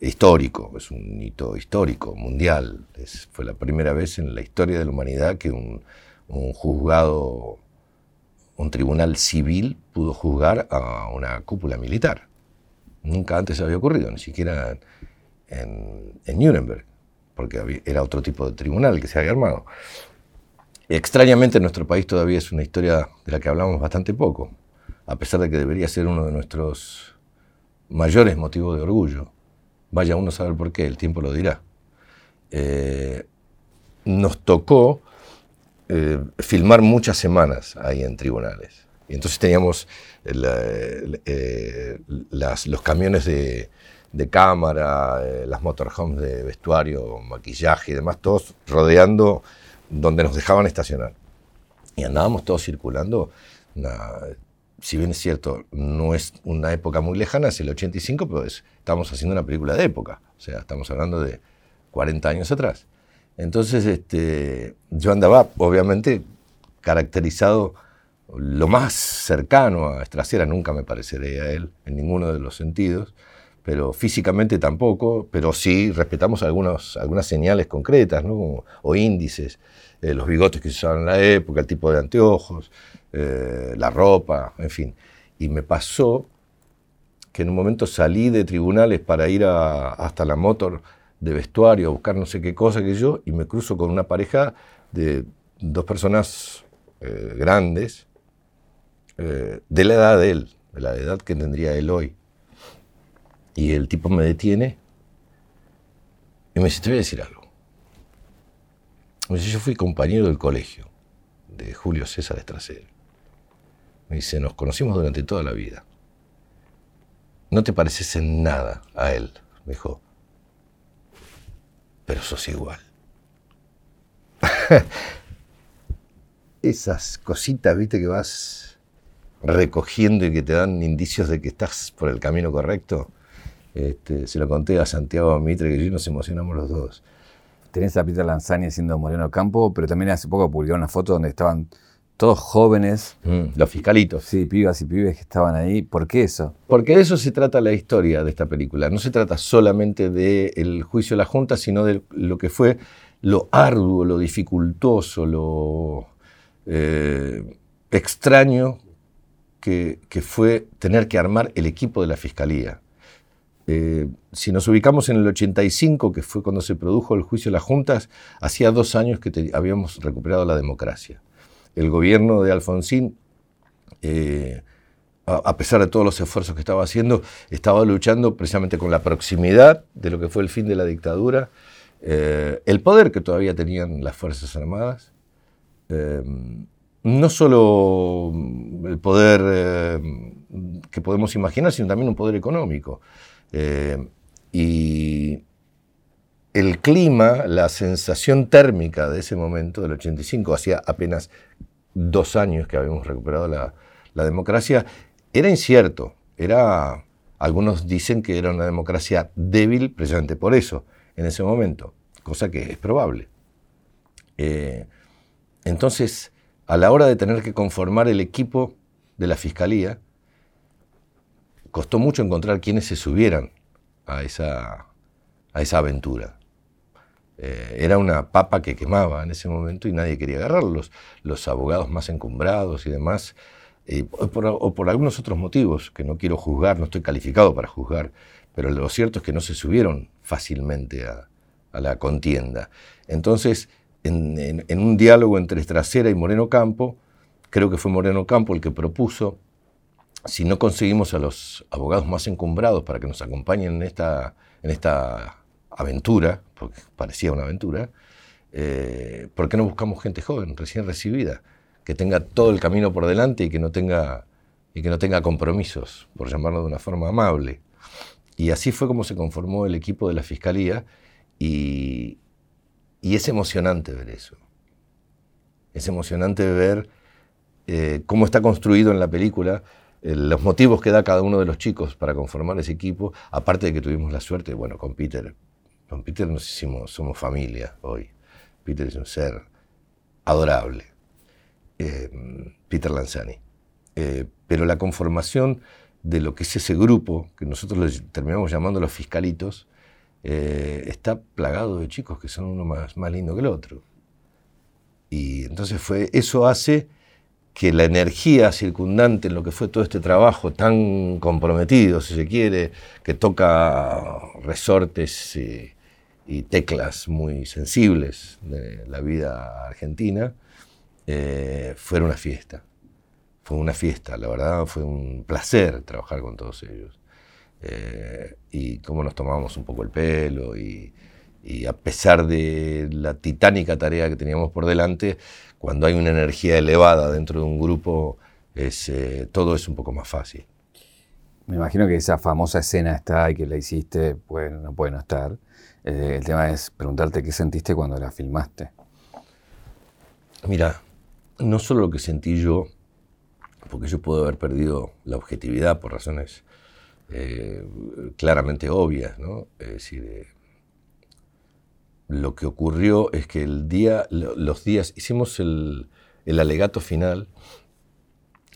Histórico, es un hito histórico, mundial. fue la primera vez en la historia de la humanidad que un, juzgado, un tribunal civil pudo juzgar a una cúpula militar. Nunca antes había ocurrido, ni siquiera en, en Nuremberg porque era otro tipo de tribunal que se había armado. Extrañamente en nuestro país todavía es una historia de la que hablamos bastante poco, a pesar de que debería ser uno de nuestros mayores motivos de orgullo. Vaya uno a saber por qué, el tiempo lo dirá. Eh, nos tocó eh, filmar muchas semanas ahí en tribunales. Y entonces teníamos eh, los camiones de, cámara, las motorhomes de vestuario, maquillaje y demás, todos rodeando donde nos dejaban estacionar. Y andábamos todos circulando. Si bien es cierto, no es una época muy lejana, es el 85, pero estamos haciendo una película de época. O sea, estamos hablando de 40 años atrás. Entonces, este, yo andaba, obviamente, caracterizado lo más cercano a Estracera, nunca me pareceré a él en ninguno de los sentidos, pero físicamente tampoco, pero sí respetamos algunas señales concretas o índices, eh, los bigotes que se usaban en la época, el tipo de anteojos, eh, la ropa, en fin. Y me pasó que en un momento salí de tribunales para ir hasta la motor de vestuario a buscar no sé qué cosa que yo, y me cruzo con una pareja de dos personas eh, grandes, de la edad de él, de la edad que tendría él hoy y el tipo me detiene y me dice, te voy a decir algo. Me dice, yo fui compañero del colegio de Julio César Estracero. Me dice, nos conocimos durante toda la vida. No te pareces en nada a él, me dijo. Pero sos igual. Esas cositas, viste, que vas recogiendo y que te dan indicios de que estás por el camino correcto este, se lo conté a Santiago Mitre, que yo nos emocionamos los dos. Tenés a Peter Lanzani haciendo Moreno Campo, pero también hace poco publicaron una foto donde estaban todos jóvenes. Mm, los fiscalitos. Sí, pibas y pibes que estaban ahí. ¿Por qué eso? Porque de eso se trata la historia de esta película. No se trata solamente del juicio de la Junta, sino de lo que fue lo arduo, lo dificultoso, lo eh, extraño que fue tener que armar el equipo de la Fiscalía. Eh, si nos ubicamos en el 85, que fue cuando se produjo el juicio de las juntas, hacía dos años que habíamos recuperado la democracia. El gobierno de Alfonsín, eh, a, pesar de todos los esfuerzos que estaba haciendo, estaba luchando precisamente con la proximidad de lo que fue el fin de la dictadura, eh, el poder que todavía tenían las Fuerzas Armadas, no solo el poder que podemos imaginar, sino también un poder económico. Eh, y el clima, la sensación térmica de ese momento, del 85, hacía apenas dos años que habíamos recuperado la, democracia, era incierto. Era, algunos dicen que era una democracia débil precisamente por eso, en ese momento, cosa que es probable. Eh, entonces, a la hora de tener que conformar el equipo de la Fiscalía, costó mucho encontrar quienes se subieran a esa, a esa aventura. Eh, era una papa que quemaba en ese momento y nadie quería agarrarlos. Los abogados más encumbrados y demás o, por, algunos otros motivos que no quiero juzgar, no estoy calificado para juzgar, pero lo cierto es que no se subieron fácilmente a, la contienda. Entonces, en, un diálogo entre Estracera y Moreno Campo, creo que fue Moreno Campo el que propuso, si no conseguimos a los abogados más encumbrados para que nos acompañen en esta, en esta aventura, porque parecía una aventura, eh, ¿por qué no buscamos gente joven, recién recibida? que tenga todo el camino por delante y que no tenga, y que no tenga compromisos, por llamarlo de una forma amable. Y así fue como se conformó el equipo de la Fiscalía y, es emocionante ver eso. Es emocionante ver eh, cómo está construido en la película, eh, los motivos que da cada uno de los chicos para conformar ese equipo, aparte de que tuvimos la suerte, bueno, con Peter, con Peter nos hicimos, somos familia hoy. Peter es un ser adorable. Eh, Peter Lanzani. Eh, pero la conformación de lo que es ese grupo, que nosotros terminamos llamando los fiscalitos, eh, está plagado de chicos que son uno más, más lindo que el otro. Y entonces fue, eso hace que la energía circundante en lo que fue todo este trabajo tan comprometido, si se quiere, que toca resortes y teclas muy sensibles de la vida argentina, eh, fue una fiesta. Fue una fiesta, la verdad fue un placer trabajar con todos ellos. Eh, y cómo nos tomábamos un poco el pelo y, a pesar de la titánica tarea que teníamos por delante, cuando hay una energía elevada dentro de un grupo, es, eh, todo es un poco más fácil. Me imagino que esa famosa escena está y que la hiciste, pues no puede no estar. El tema es preguntarte qué sentiste cuando la filmaste. Mira, no solo lo que sentí yo, porque yo puedo haber perdido la objetividad por razones eh, claramente obvias, ¿no? Es decir, eh, lo que ocurrió es que el día, los días, hicimos el, alegato final,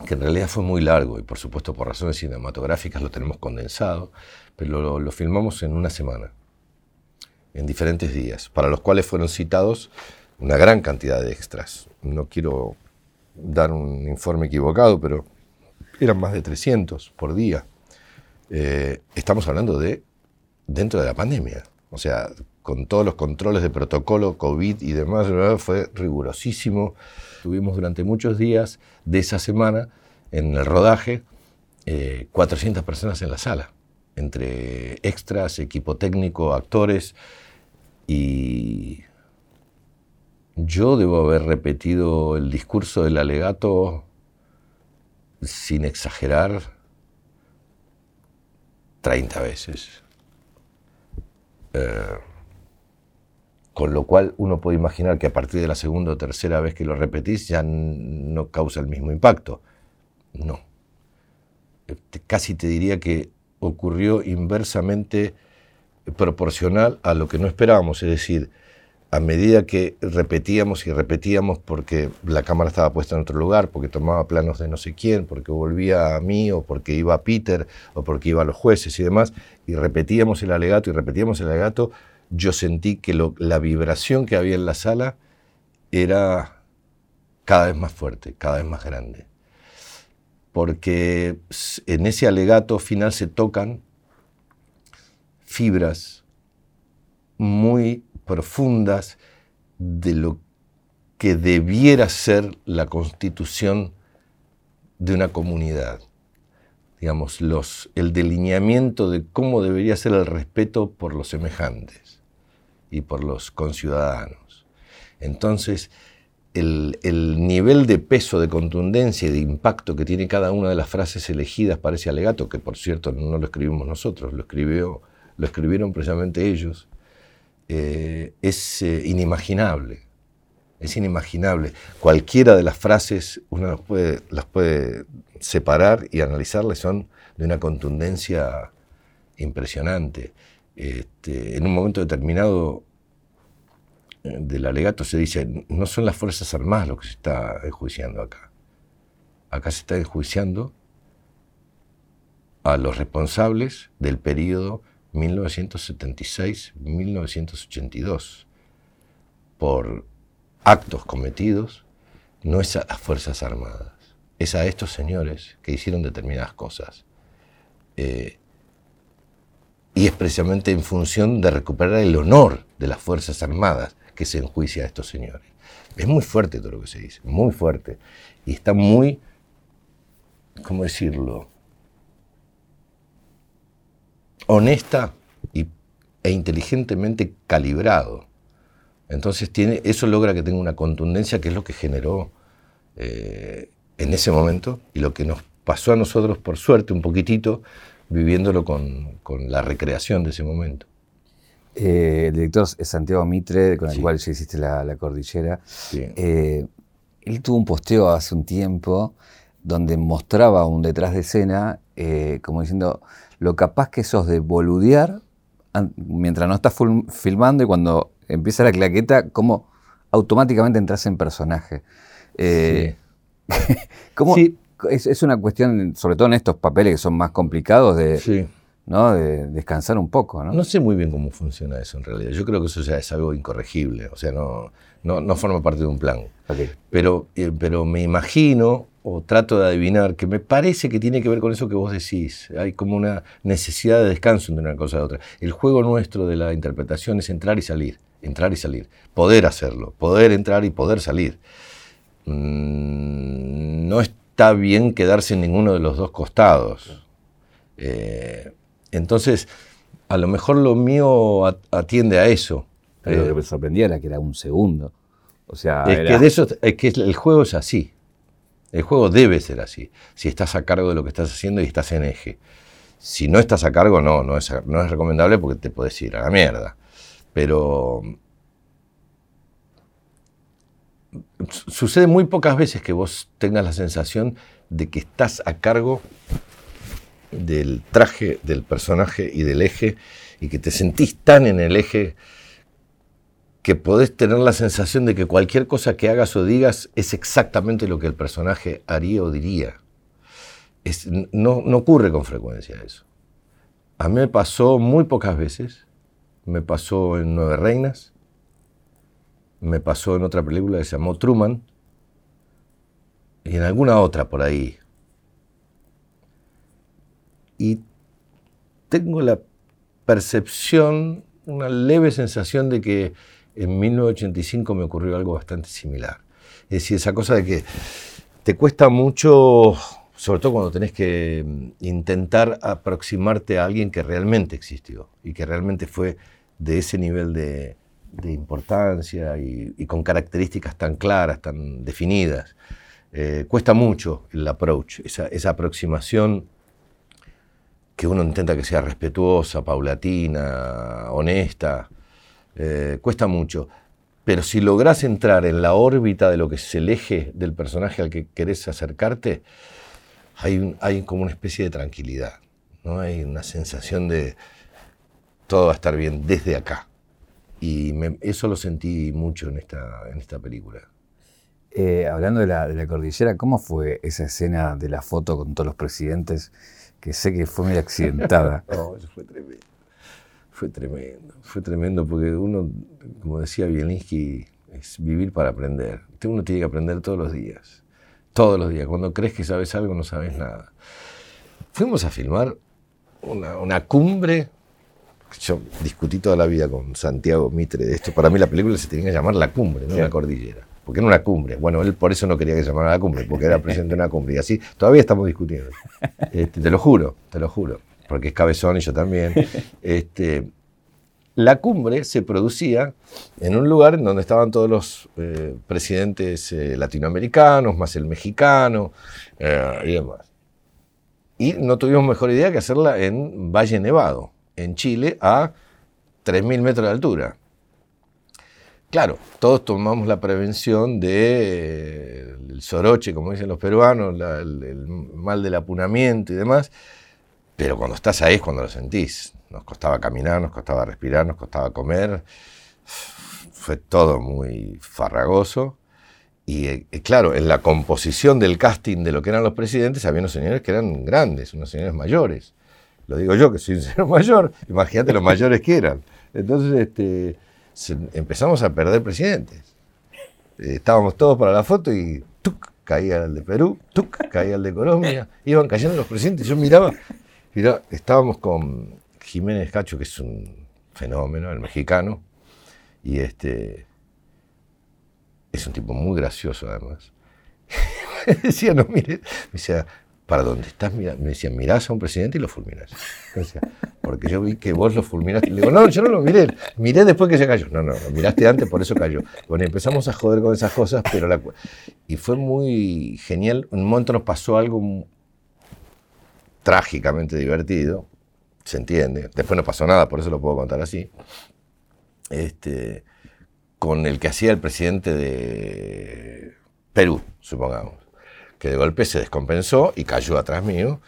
que en realidad fue muy largo y por supuesto por razones cinematográficas lo tenemos condensado, pero lo filmamos en una semana, en diferentes días, para los cuales fueron citados una gran cantidad de extras. No quiero dar un informe equivocado, pero eran más de 300 por día. Eh, estamos hablando de dentro de la pandemia. O sea, con todos los controles de protocolo, COVID y demás, fue rigurosísimo. Tuvimos durante muchos días de esa semana en el rodaje 400 eh, personas en la sala, entre extras, equipo técnico, actores y yo debo haber repetido el discurso del alegato sin exagerar 30 veces. Eh, con lo cual uno puede imaginar que a partir de la segunda o tercera vez que lo repetís ya no causa el mismo impacto. No. Este, casi te diría que ocurrió inversamente proporcional a lo que no esperábamos, es decir, a medida que repetíamos y repetíamos porque la cámara estaba puesta en otro lugar, porque tomaba planos de no sé quién, porque volvía a mí o porque iba a Peter o porque iba a los jueces y demás, y repetíamos el alegato y repetíamos el alegato, yo sentí que la vibración que había en la sala era cada vez más fuerte, cada vez más grande. Porque en ese alegato final se tocan fibras muy profundas de lo que debiera ser la constitución de una comunidad. Digamos, los, el delineamiento de cómo debería ser el respeto por los semejantes y por los conciudadanos. Entonces, el, el, nivel de peso, de contundencia y de impacto que tiene cada una de las frases elegidas para ese alegato, que por cierto no lo escribimos nosotros, lo, escribió, lo escribieron precisamente ellos, eh, es eh, inimaginable. Es inimaginable. Cualquiera de las frases uno las puede, separar y analizarlas, son de una contundencia impresionante. Este, en un momento determinado del alegato se dice, no son las Fuerzas Armadas lo que se está enjuiciando acá. Acá se está enjuiciando a los responsables del periodo 1976-1982 por actos cometidos, no es a las Fuerzas Armadas. es a estos señores que hicieron determinadas cosas. Eh, y es precisamente en función de recuperar el honor de las Fuerzas Armadas que se enjuicia a estos señores. Es muy fuerte todo lo que se dice, muy fuerte. Y está muy, ¿cómo decirlo? Honesta y, e inteligentemente calibrado. Entonces tiene, eso logra que tenga una contundencia que es lo que generó eh, en ese momento y lo que nos pasó a nosotros, por suerte, un poquitito, viviéndolo con, la recreación de ese momento. Eh, el director es Santiago Mitre, con el cual ya hiciste la, cordillera. Eh, él tuvo un posteo hace un tiempo donde mostraba un detrás de escena, eh, como diciendo lo capaz que sos de boludear mientras no estás filmando y cuando empieza la claqueta, como automáticamente entras en personaje. ¿Cómo, es, una cuestión, sobre todo en estos papeles que son más complicados, de, ¿no? de descansar un poco. ¿no? ¿no? sé muy bien cómo funciona eso en realidad. Yo creo que eso ya es algo incorregible, o sea, no, no, forma parte de un plan. Pero, eh, pero me imagino o trato de adivinar que me parece que tiene que ver con eso que vos decís. Hay como una necesidad de descanso entre una cosa y otra. El juego nuestro de la interpretación es entrar y salir, entrar y salir, poder hacerlo, poder entrar y poder salir. Mm, no está bien quedarse en ninguno de los dos costados. Eh, entonces, a lo mejor lo mío atiende a eso. Pero lo que me sorprendía era que era un segundo. O sea, es que de eso es que el juego es así. El juego debe ser así. Si estás a cargo de lo que estás haciendo y estás en eje. Si no estás a cargo, no, no es, no es recomendable porque te puedes ir a la mierda. Pero sucede muy pocas veces que vos tengas la sensación de que estás a cargo del traje del personaje y del eje y que te sentís tan en el eje que podés tener la sensación de que cualquier cosa que hagas o digas es exactamente lo que el personaje haría o diría. no, no ocurre con frecuencia eso. A mí me pasó muy pocas veces. Me pasó en Nueve Reinas, me pasó en otra película que se llamó Truman y en alguna otra por ahí. Y tengo la percepción, una leve sensación de que en 1985 me ocurrió algo bastante similar. Es decir, esa cosa de que te cuesta mucho, sobre todo cuando tenés que mm, intentar aproximarte a alguien que realmente existió y que realmente fue de ese nivel de, importancia y, con características tan claras, tan definidas. Eh, cuesta mucho el approach, esa, aproximación que uno intenta que sea respetuosa, paulatina, honesta, eh, cuesta mucho. Pero si logras entrar en la órbita de lo que es el eje del personaje al que querés acercarte, hay, hay como una especie de tranquilidad, ¿no? Hay una sensación de todo va a estar bien desde acá. Y eso lo sentí mucho en esta, en esta película. Eh, hablando de la, de la, cordillera, ¿cómo fue esa escena de la foto con todos los presidentes? Que sé que fue muy accidentada. no, eso fue tremendo. Fue tremendo. Fue tremendo porque uno, como decía Bielinski, es vivir para aprender. Uno tiene que aprender todos los días. Todos los días. Cuando crees que sabes algo, no sabes nada. Fuimos a filmar una, una cumbre yo discutí toda la vida con Santiago Mitre de esto. Para mí la película se tenía que llamar La Cumbre, no La Cordillera. Porque era una cumbre. Bueno, él por eso no quería que se llamara La Cumbre, porque era presidente de una cumbre. Y así, todavía estamos discutiendo. Este, te lo juro, te lo juro. Porque es cabezón y yo también. Este, la cumbre se producía en un lugar en donde estaban todos los eh, presidentes eh, latinoamericanos, más el mexicano eh, y demás. Y no tuvimos mejor idea que hacerla en Valle Nevado en Chile a 3.000 metros de altura. Claro, todos tomamos la prevención del de, soroche, como dicen los peruanos, el, mal del apunamiento y demás, pero cuando estás ahí es cuando lo sentís. Nos costaba caminar, nos costaba respirar, nos costaba comer, fue todo muy farragoso. Y eh, claro, en la composición del casting de lo que eran los presidentes había unos señores que eran grandes, unos señores mayores. Lo digo yo, que soy un señor mayor, imagínate los mayores que eran. Entonces este, empezamos a perder presidentes. Eh, estábamos todos para la foto y caía el de Perú, tuc, caía el de Colombia, iban cayendo los presidentes. Yo miraba, miraba, estábamos con Jiménez Cacho, que es un fenómeno, el mexicano, y este es un tipo muy gracioso además. decía, no, mire, me decía, ¿para dónde estás mirando? Me decía, mirás a un presidente y lo fulminás. porque yo vi que vos lo fulminaste. Le digo, no, yo no lo miré, miré después que se cayó. No, no, lo miraste antes, por eso cayó. Bueno, empezamos a joder con esas cosas, pero la... Y fue muy genial. Un momento nos pasó algo trágicamente divertido, se entiende. Después no pasó nada, por eso lo puedo contar así. Este, con el que hacía el presidente de Perú, supongamos que de golpe se descompensó y cayó atrás mío.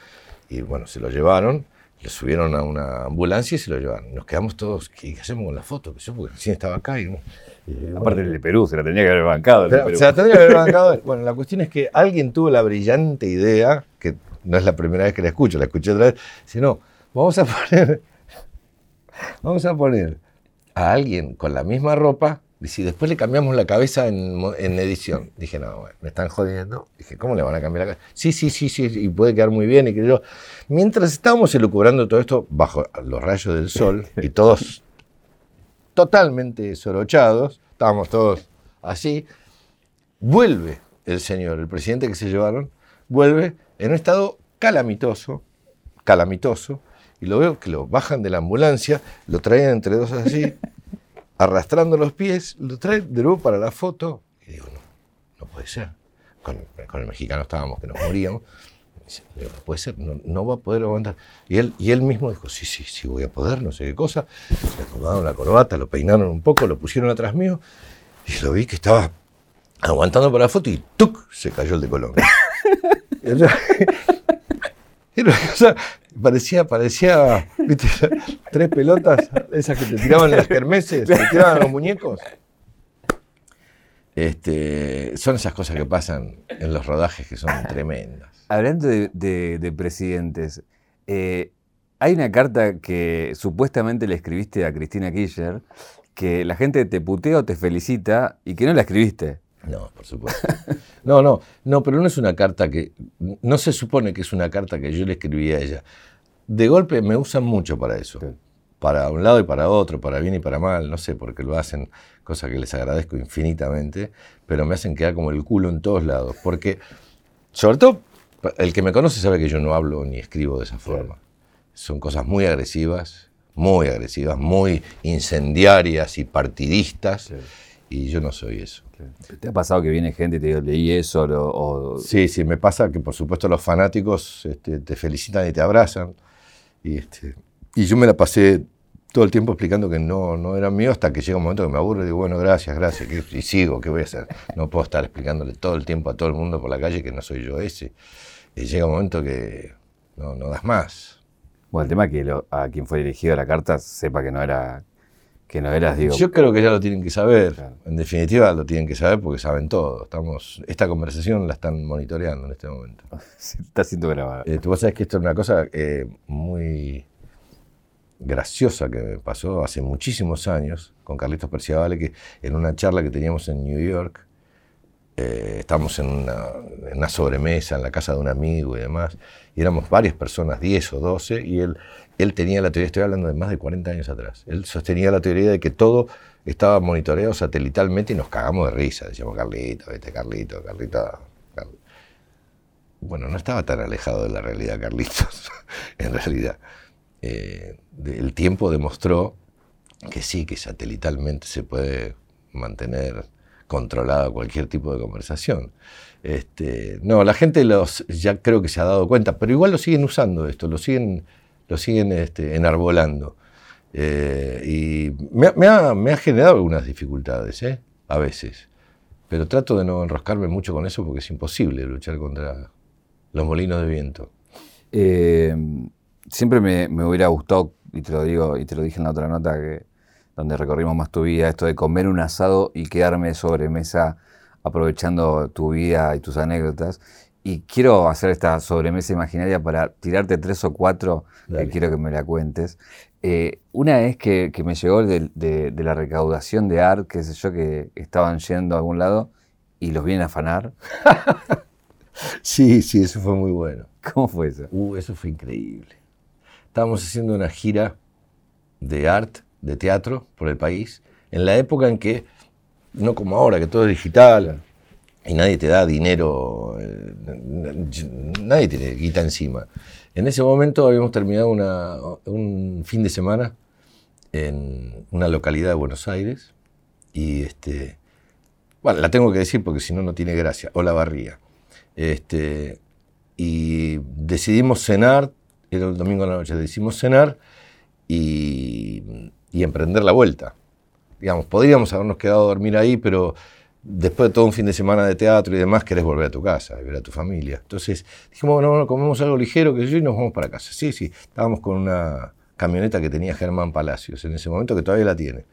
Y bueno, se lo llevaron, le subieron a una ambulancia y se lo llevaron. Nos quedamos todos, ¿qué, hacemos con la foto? Yo porque recién estaba acá. Y, Aparte del de Perú, se la tenía que haber bancado. se la tendría que haber bancado. bueno, la cuestión es que alguien tuvo la brillante idea, que no es la primera vez que la escucho, la escuché otra vez, sino, vamos a poner, vamos a poner a alguien con la misma ropa y si después le cambiamos la cabeza en, edición, dije, no, me están jodiendo. Dije, ¿cómo le van a cambiar la cabeza? Sí, sí, sí, sí, y puede quedar muy bien. Y que yo, mientras estábamos elucubrando todo esto bajo los rayos del sol y todos totalmente sorochados, estábamos todos así, vuelve el señor, el presidente que se llevaron, vuelve en un estado calamitoso, calamitoso, y lo veo que lo bajan de la ambulancia, lo traen entre dos así, arrastrando los pies, lo trae de nuevo para la foto. Y digo, no, no puede ser. Con, el mexicano estábamos que nos moríamos. no puede ser, no, va a poder aguantar. Y él, y él mismo dijo, sí, sí, sí, voy a poder, no sé qué cosa. Le acomodaron la corbata, lo peinaron un poco, lo pusieron atrás mío. Y lo vi que estaba aguantando para la foto y ¡tuc! se cayó el de Colombia. Era una cosa Parecía, parecía, ¿viste? Tres pelotas, esas que te tiraban en las kermeses, te tiraban los muñecos. Este, son esas cosas que pasan en los rodajes que son tremendas. Hablando de, presidentes, eh, hay una carta que supuestamente le escribiste a Cristina Kirchner, que la gente te putea o te felicita y que no la escribiste. No, por supuesto. No, no, no, pero no es una carta que. No se supone que es una carta que yo le escribí a ella. De golpe me usan mucho para eso. Para un lado y para otro, para bien y para mal, no sé, porque lo hacen, cosa que les agradezco infinitamente, pero me hacen quedar como el culo en todos lados. Porque, sobre todo, el que me conoce sabe que yo no hablo ni escribo de esa forma. Son cosas muy agresivas, muy agresivas, muy incendiarias y partidistas. Y yo no soy eso. ¿Te ha pasado que viene gente y te digo, leí eso? O... Sí, sí, me pasa que por supuesto los fanáticos este, te felicitan y te abrazan. Y, este, y yo me la pasé todo el tiempo explicando que no, no era mío hasta que llega un momento que me aburro y digo, bueno, gracias, gracias, y sigo, ¿qué voy a hacer? No puedo estar explicándole todo el tiempo a todo el mundo por la calle que no soy yo ese. Y llega un momento que no, no das más. Bueno, el tema es que a quien fue dirigido la carta sepa que no era que digo. Yo creo que ya lo tienen que saber. En definitiva, lo tienen que saber porque saben todo. Estamos, esta conversación la están monitoreando en este momento. Está siendo grabada. Eh, tú sabes que esto es una cosa eh, muy graciosa que me pasó hace muchísimos años con Carlitos Perciavale, que en una charla que teníamos en New York, eh, estábamos en una, en una, sobremesa en la casa de un amigo y demás, y éramos varias personas, 10 o 12, y él él tenía la teoría, estoy hablando de más de 40 años atrás, él sostenía la teoría de que todo estaba monitoreado satelitalmente y nos cagamos de risa. Decíamos, Carlito, este Carlito, Carlito. Bueno, no estaba tan alejado de la realidad, Carlitos, en realidad. Eh, el tiempo demostró que sí, que satelitalmente se puede mantener controlada cualquier tipo de conversación. Este, no, la gente los, ya creo que se ha dado cuenta, pero igual lo siguen usando esto, lo siguen lo siguen este, enarbolando. Eh, y me, ha, generado algunas dificultades, ¿eh? a veces. Pero trato de no enroscarme mucho con eso porque es imposible luchar contra los molinos de viento. Eh, siempre me, hubiera gustado, y te lo digo, y te lo dije en la otra nota que, donde recorrimos más tu vida, esto de comer un asado y quedarme sobre mesa aprovechando tu vida y tus anécdotas. Y quiero hacer esta sobremesa imaginaria para tirarte tres o cuatro que quiero que me la cuentes. Eh, una es que, me llegó de, de, la recaudación de ART, qué sé yo, que estaban yendo a algún lado y los vienen a afanar. Sí, sí, eso fue muy bueno. ¿Cómo fue eso? Uh, eso fue increíble. Estábamos haciendo una gira de arte, de teatro, por el país, en la época en que, no como ahora, que todo es digital y nadie te da dinero, eh, nadie tiene guita encima. En ese momento habíamos terminado un fin de semana en una localidad de Buenos Aires y este, bueno, la tengo que decir porque si no, no tiene gracia, o la barría. Este, y decidimos cenar, era el domingo a la noche, decidimos cenar y, y emprender la vuelta. Digamos, podríamos habernos quedado a dormir ahí, pero después de todo un fin de semana de teatro y demás, querés volver a tu casa y ver a tu familia. Entonces dijimos, bueno, bueno, comemos algo ligero, que yo, y nos vamos para casa. Sí, sí, estábamos con una camioneta que tenía Germán Palacios en ese momento, que todavía la tiene.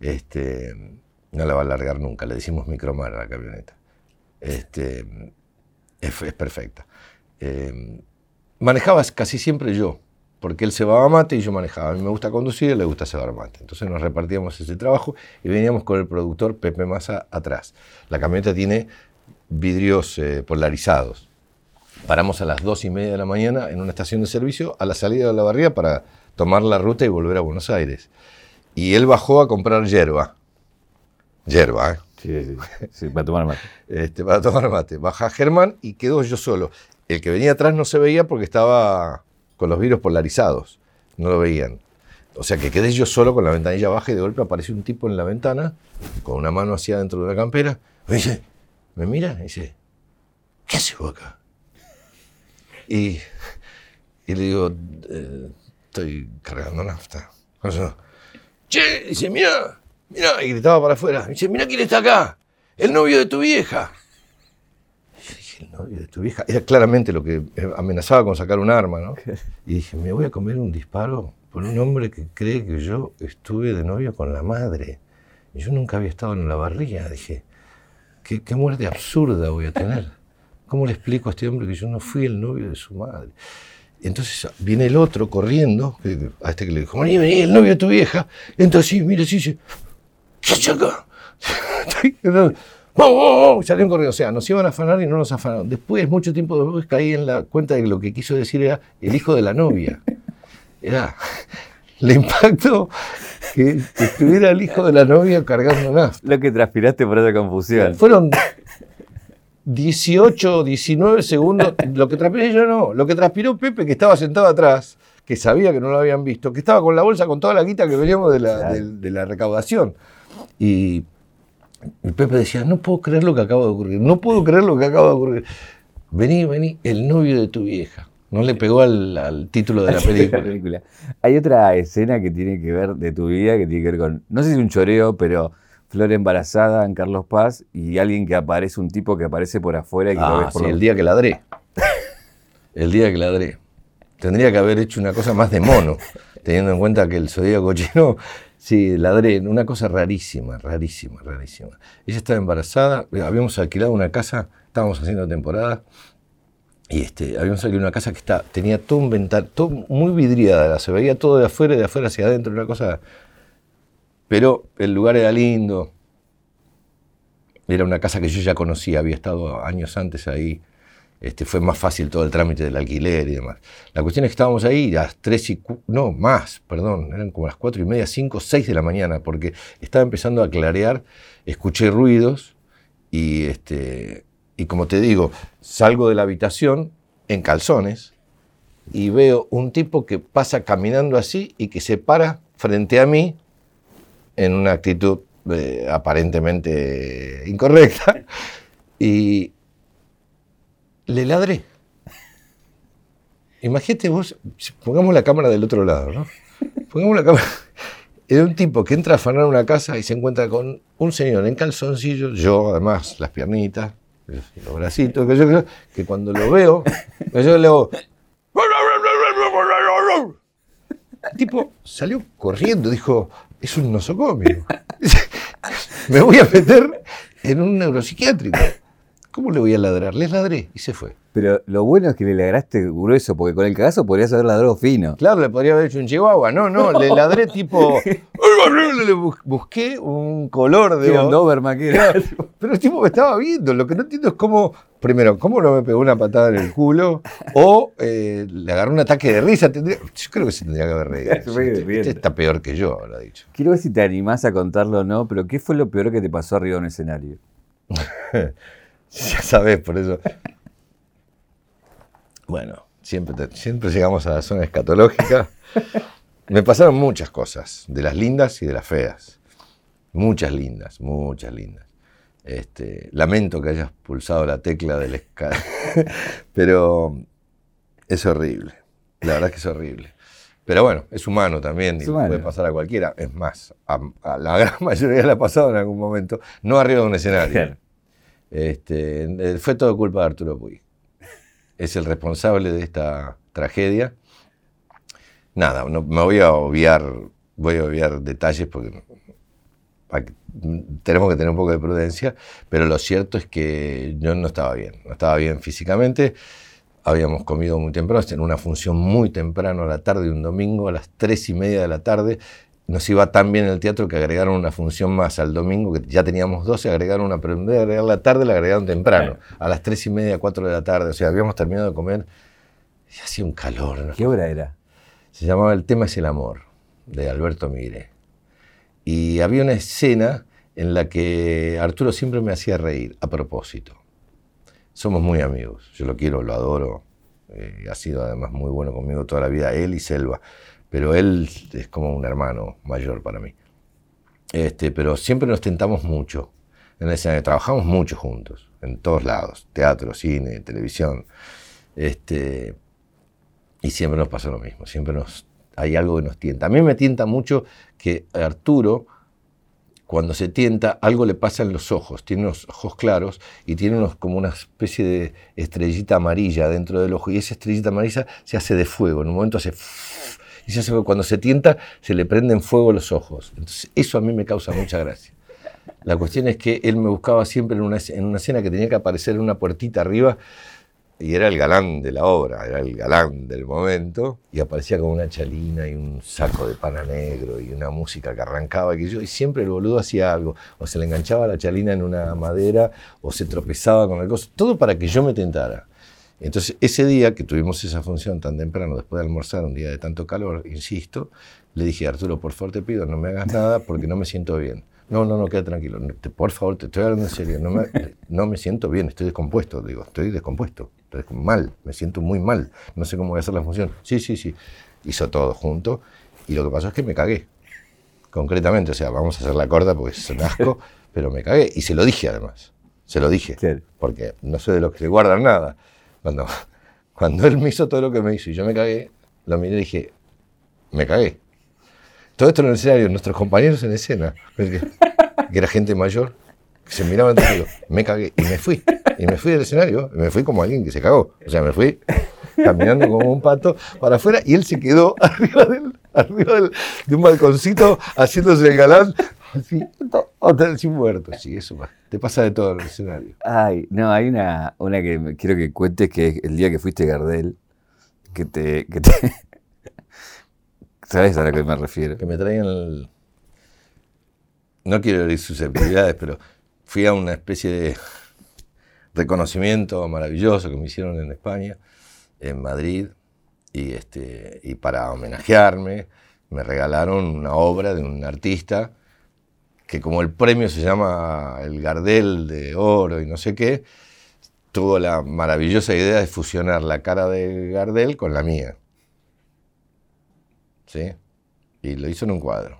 Este, no la va a largar nunca, le decimos micromar a la camioneta. Este, es, perfecta. Eh, manejaba casi siempre yo, porque él se va a mate y yo manejaba. A mí me gusta conducir y le gusta cebar mate. Entonces nos repartíamos ese trabajo y veníamos con el productor Pepe Massa atrás. La camioneta tiene vidrios eh, polarizados. Paramos a las dos y media de la mañana en una estación de servicio a la salida de la barría para tomar la ruta y volver a Buenos Aires. Y él bajó a comprar hierba. Hierba, ¿eh? Sí, sí, sí, para tomar mate. este, para tomar mate. Baja Germán y quedó yo solo. El que venía atrás no se veía porque estaba con los vidrios polarizados. No lo veían. O sea que quedé yo solo con la ventanilla baja y de golpe apareció un tipo en la ventana con una mano hacia adentro de una campera. Me dice, me mira y dice, ¿qué haces vos acá? Y, y le digo, "Eh, estoy cargando nafta. Eso. Che, dice, mira, mira, y gritaba para afuera. Dice, mira quién está acá, el novio de tu vieja. Y dije, el novio de tu vieja. Era claramente lo que amenazaba con sacar un arma, ¿no? Y dije, me voy a comer un disparo por un hombre que cree que yo estuve de novio con la madre. Y yo nunca había estado en la barriga. Dije, ¿qué, qué muerte absurda voy a tener. ¿Cómo le explico a este hombre que yo no fui el novio de su madre? Entonces viene el otro corriendo, a este que le dijo, vení, vení, el novio de tu vieja. Entonces sí, mira, sí, sí. ¿Qué Vamos, vamos, vamos. Salieron corriendo. O sea, nos iban a afanar y no nos afanaron. Después, mucho tiempo después, caí en la cuenta de que lo que quiso decir era el hijo de la novia. Era, le impactó que, estuviera el hijo de la novia cargando nafta. Lo que transpiraste por esa confusión. Fueron 18, 19 segundos. Lo que transpiré yo no. Lo que transpiró Pepe, que estaba sentado atrás, que sabía que no lo habían visto, que estaba con la bolsa con toda la guita que veníamos de la, de- de la recaudación. Y, y Pepe decía, no puedo creer lo que acaba de ocurrir, no puedo creer lo que acaba de ocurrir. Vení, vení, el novio de tu vieja. No le pegó al, al título de la película. película. Hay otra escena que tiene que ver de tu vida, que tiene que ver con, no sé si un choreo, pero Flor embarazada en Carlos Paz y alguien que aparece, un tipo que aparece por afuera y que lo Ah, ves por sí, el día que ladré. El día que ladré. Tendría que haber hecho una cosa más de mono, teniendo en cuenta que el zodíaco chino, sí, ladré, una cosa rarísima, rarísima, rarísima. Ella estaba embarazada, eh, habíamos alquilado una casa, estábamos haciendo temporada, y este, habíamos alquilado una casa que está, tenía todo un ventanal, todo muy vidriada, se veía todo de afuera y de afuera hacia adentro, una cosa. Pero el lugar era lindo, era una casa que yo ya conocía, había estado años antes ahí. Este, fue más fácil todo el trámite del alquiler y demás. La cuestión es que estábamos ahí a las 3 y... No, más, perdón, eran como las 4 y media, 5, 6 de la mañana, porque estaba empezando a clarear, escuché ruidos y, este, y como te digo, salgo de la habitación en calzones y veo un tipo que pasa caminando así y que se para frente a mí en una actitud eh, aparentemente incorrecta y le ladré. Imagínate vos, pongamos la cámara del otro lado, ¿no? Pongamos la cámara. Era un tipo que entra a afanar una casa y se encuentra con un señor en calzoncillos, yo además, las piernitas, los bracitos, que cuando lo veo, yo le hago. El tipo salió corriendo, dijo, es un nosocomio. Me voy a meter en un neuropsiquiátrico. ¿Cómo le voy a ladrar? Les ladré y se fue. Pero lo bueno es que le ladraste grueso, porque con el cagazo podrías haber ladrado fino. Claro, le podría haber hecho un chihuahua. No, no, le ladré tipo. Le bus- busqué un color de. Era un Doberman que era. Pero el tipo me estaba viendo. Lo que no entiendo es cómo primero, ¿cómo no me pegó una patada en el culo? O eh, le agarró un ataque de risa. Tendría- yo creo que se tendría que haber reído. Este- este está peor que yo, lo ha dicho. Quiero ver si te animás a contarlo o no, pero ¿qué fue lo peor que te pasó arriba de un escenario? Ya sabes, por eso. Bueno, siempre, te- siempre llegamos a la zona escatológica. Me pasaron muchas cosas, de las lindas y de las feas. Muchas lindas, muchas lindas. Este, lamento que hayas pulsado la tecla del esca... Pero es horrible. La verdad es que es horrible. Pero bueno, es humano también y humano. puede pasar a cualquiera. Es más, a, a la gran mayoría le ha pasado en algún momento, no arriba de un escenario. Claro. Este, eh, fue todo culpa de Arturo Puig. Es el responsable de esta tragedia. Nada, no, me voy a obviar, voy a obviar detalles porque tenemos que tener un poco de prudencia, pero lo cierto es que yo no estaba bien, no estaba bien físicamente. Habíamos comido muy temprano, en una función muy temprano a la tarde, un domingo a las tres y media de la tarde. Nos iba tan bien el teatro que agregaron una función más al domingo, que ya teníamos 12, agregaron una, pero en vez de agregar la tarde, la agregaron temprano, a las tres y media, cuatro de la tarde. O sea, habíamos terminado de comer y hacía un calor. ¿no? ¿Qué obra era? Se llamaba El tema es el amor, de Alberto Mire. Y había una escena en la que Arturo siempre me hacía reír, a propósito. Somos muy amigos, yo lo quiero, lo adoro. eh, ha sido además muy bueno conmigo toda la vida, él y Selva. Pero él es como un hermano mayor para mí. Este, pero siempre nos tentamos mucho en el escenario. Trabajamos mucho juntos, en todos lados, teatro, cine, televisión. Este, y siempre nos pasa lo mismo, siempre nos, hay algo que nos tienta. A mí me tienta mucho que Arturo, cuando se tienta, algo le pasa en los ojos. Tiene unos ojos claros y tiene unos, como una especie de estrellita amarilla dentro del ojo. Y esa estrellita amarilla se hace de fuego. En un momento hace... Y se hace, cuando se tienta, se le prenden fuego los ojos. Entonces, eso a mí me causa mucha gracia. La cuestión es que él me buscaba siempre en una, en una escena que tenía que aparecer en una puertita arriba y era el galán de la obra, era el galán del momento, y aparecía con una chalina y un saco de pana negro y una música que arrancaba, que yo, y siempre el boludo hacía algo, o se le enganchaba la chalina en una madera, o se tropezaba con el coso, todo para que yo me tentara. Entonces, ese día que tuvimos esa función tan temprano, después de almorzar, un día de tanto calor, insisto, le dije, Arturo, por favor te pido, no me hagas nada porque no me siento bien. No, no, no, queda tranquilo. Te- por favor, te estoy hablando en serio. No me, no me siento bien, estoy descompuesto. Digo, estoy descompuesto. Estoy mal, me siento muy mal. No sé cómo voy a hacer la función. Sí, sí, sí. Hizo todo junto. Y lo que pasó es que me cagué. Concretamente, o sea, vamos a hacer la corta porque es un asco, pero me cagué. Y se lo dije además. Se lo dije. Porque no soy de los que se guardan nada. Cuando, cuando él me hizo todo lo que me hizo y yo me cagué, lo miré y dije, me cagué. Todo esto en el escenario, nuestros compañeros en escena, que, era gente mayor, que se miraban digo, me cagué y me fui. Y me fui del escenario, me fui como alguien que se cagó. O sea, me fui caminando como un pato para afuera y él se quedó arriba, del, arriba del- de un balconcito haciéndose el galán, así, otra sin muerto. Sí, eso te pasa de todo en el escenario. Ay, no, hay una, una que quiero que cuentes que es el día que fuiste a Gardel, que te, que te- ¿Sabes a lo que me refiero? que me traigan el... No quiero herir susceptibilidades, pero fui a una especie de reconocimiento maravilloso que me hicieron en España, en Madrid, y, este, y para homenajearme me regalaron una obra de un artista que como el premio se llama el Gardel de Oro y no sé qué, tuvo la maravillosa idea de fusionar la cara de Gardel con la mía. ¿Sí? Y lo hizo en un cuadro.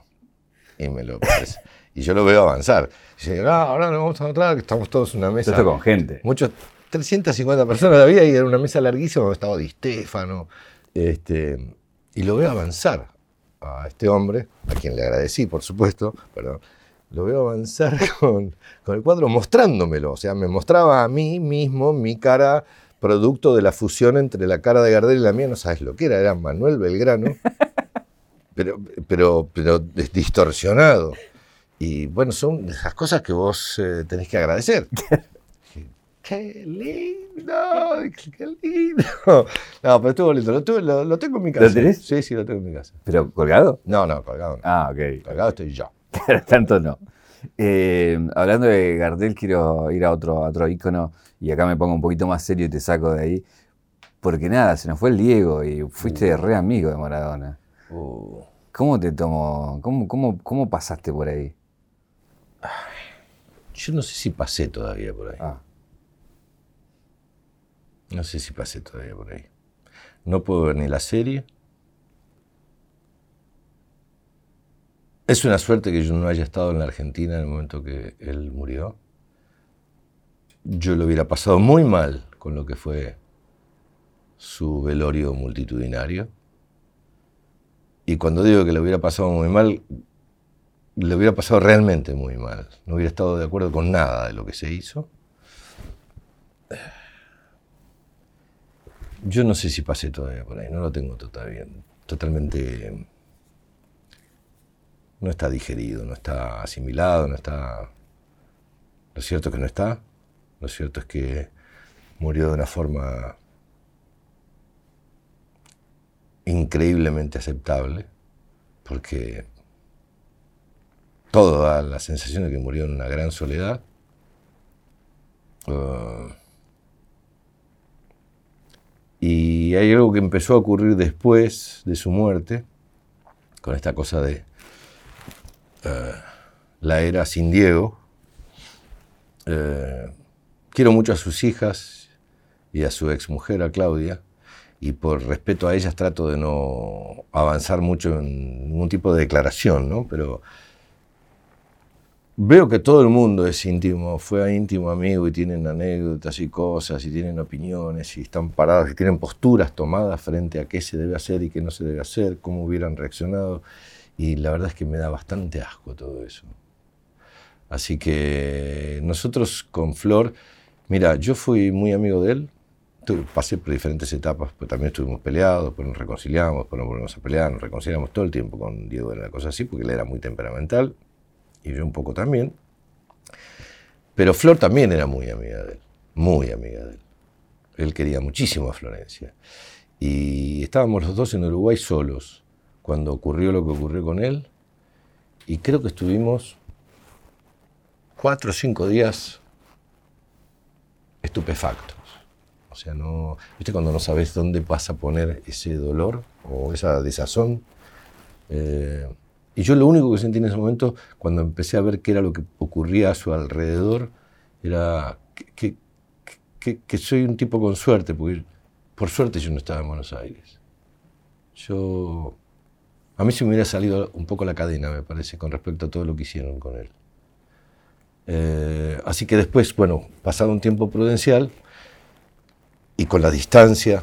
Y me lo pres- Y yo lo veo avanzar. Y dice, no, ahora nos vamos a encontrar, que estamos todos en una mesa. Esto con gente. Muchos, 350 personas había y era una mesa larguísima, donde estaba Di Stefano. Este, y lo veo avanzar a este hombre, a quien le agradecí, por supuesto, perdón. Lo veo avanzar con, con el cuadro mostrándomelo. O sea, me mostraba a mí mismo mi cara, producto de la fusión entre la cara de Gardel y la mía. No sabes lo que era, era Manuel Belgrano, pero, pero, pero distorsionado. Y bueno, son esas cosas que vos eh, tenés que agradecer. ¡Qué lindo! ¡Qué lindo! No, pero estuvo lindo. Lo, tuve- lo- lo tengo en mi casa. ¿Lo tenés? Sí, sí, lo tengo en mi casa. ¿Pero colgado? No, no, colgado no. Ah, ok. Colgado estoy yo. Tanto no. Eh, hablando de Gardel, quiero ir a otro, otro ícono y acá me pongo un poquito más serio y te saco de ahí. Porque nada, se nos fue el Diego y fuiste uh. re amigo de Maradona. Uh. ¿Cómo te tomó? ¿Cómo, cómo, cómo pasaste por ahí? Yo no sé si pasé todavía por ahí. Ah. No sé si pasé todavía por ahí. No puedo ver ni la serie. Es una suerte que yo no haya estado en la Argentina en el momento que él murió. Yo lo hubiera pasado muy mal con lo que fue su velorio multitudinario. Y cuando digo que lo hubiera pasado muy mal, le hubiera pasado realmente muy mal. No hubiera estado de acuerdo con nada de lo que se hizo. Yo no sé si pasé todavía por ahí, no lo tengo todavía totalmente... No está digerido, no está asimilado, no está... Lo cierto es que no está. Lo cierto es que murió de una forma increíblemente aceptable, porque todo da la sensación de que murió en una gran soledad. Uh, y hay algo que empezó a ocurrir después de su muerte, con esta cosa de uh, la era sin Diego. Uh, quiero mucho a sus hijas y a su exmujer, a Claudia, y por respeto a ellas trato de no avanzar mucho en ningún tipo de declaración, ¿no? Pero veo que todo el mundo es íntimo, fue íntimo amigo y tienen anécdotas y cosas y tienen opiniones y están parados y tienen posturas tomadas frente a qué se debe hacer y qué no se debe hacer, cómo hubieran reaccionado. Y la verdad es que me da bastante asco todo eso. Así que nosotros con Flor, mira, yo fui muy amigo de él, pasé por diferentes etapas, pero también estuvimos peleados, pues nos reconciliamos, pues nos volvemos a pelear, nos reconciliamos todo el tiempo con Diego, era una cosa así, porque él era muy temperamental, y yo un poco también. Pero Flor también era muy amiga de él, muy amiga de él. Él quería muchísimo a Florencia. Y estábamos los dos en Uruguay solos cuando ocurrió lo que ocurrió con él. Y creo que estuvimos cuatro o cinco días estupefactos. O sea, no. ¿Viste cuando no sabes dónde vas a poner ese dolor o esa desazón? Eh, y yo lo único que sentí en ese momento, cuando empecé a ver qué era lo que ocurría a su alrededor, era que, que, soy un tipo con suerte, porque por suerte yo no estaba en Buenos Aires. Yo. A mí se me hubiera salido un poco la cadena, me parece, con respecto a todo lo que hicieron con él. Eh, así que después, bueno, pasado un tiempo prudencial y con la distancia,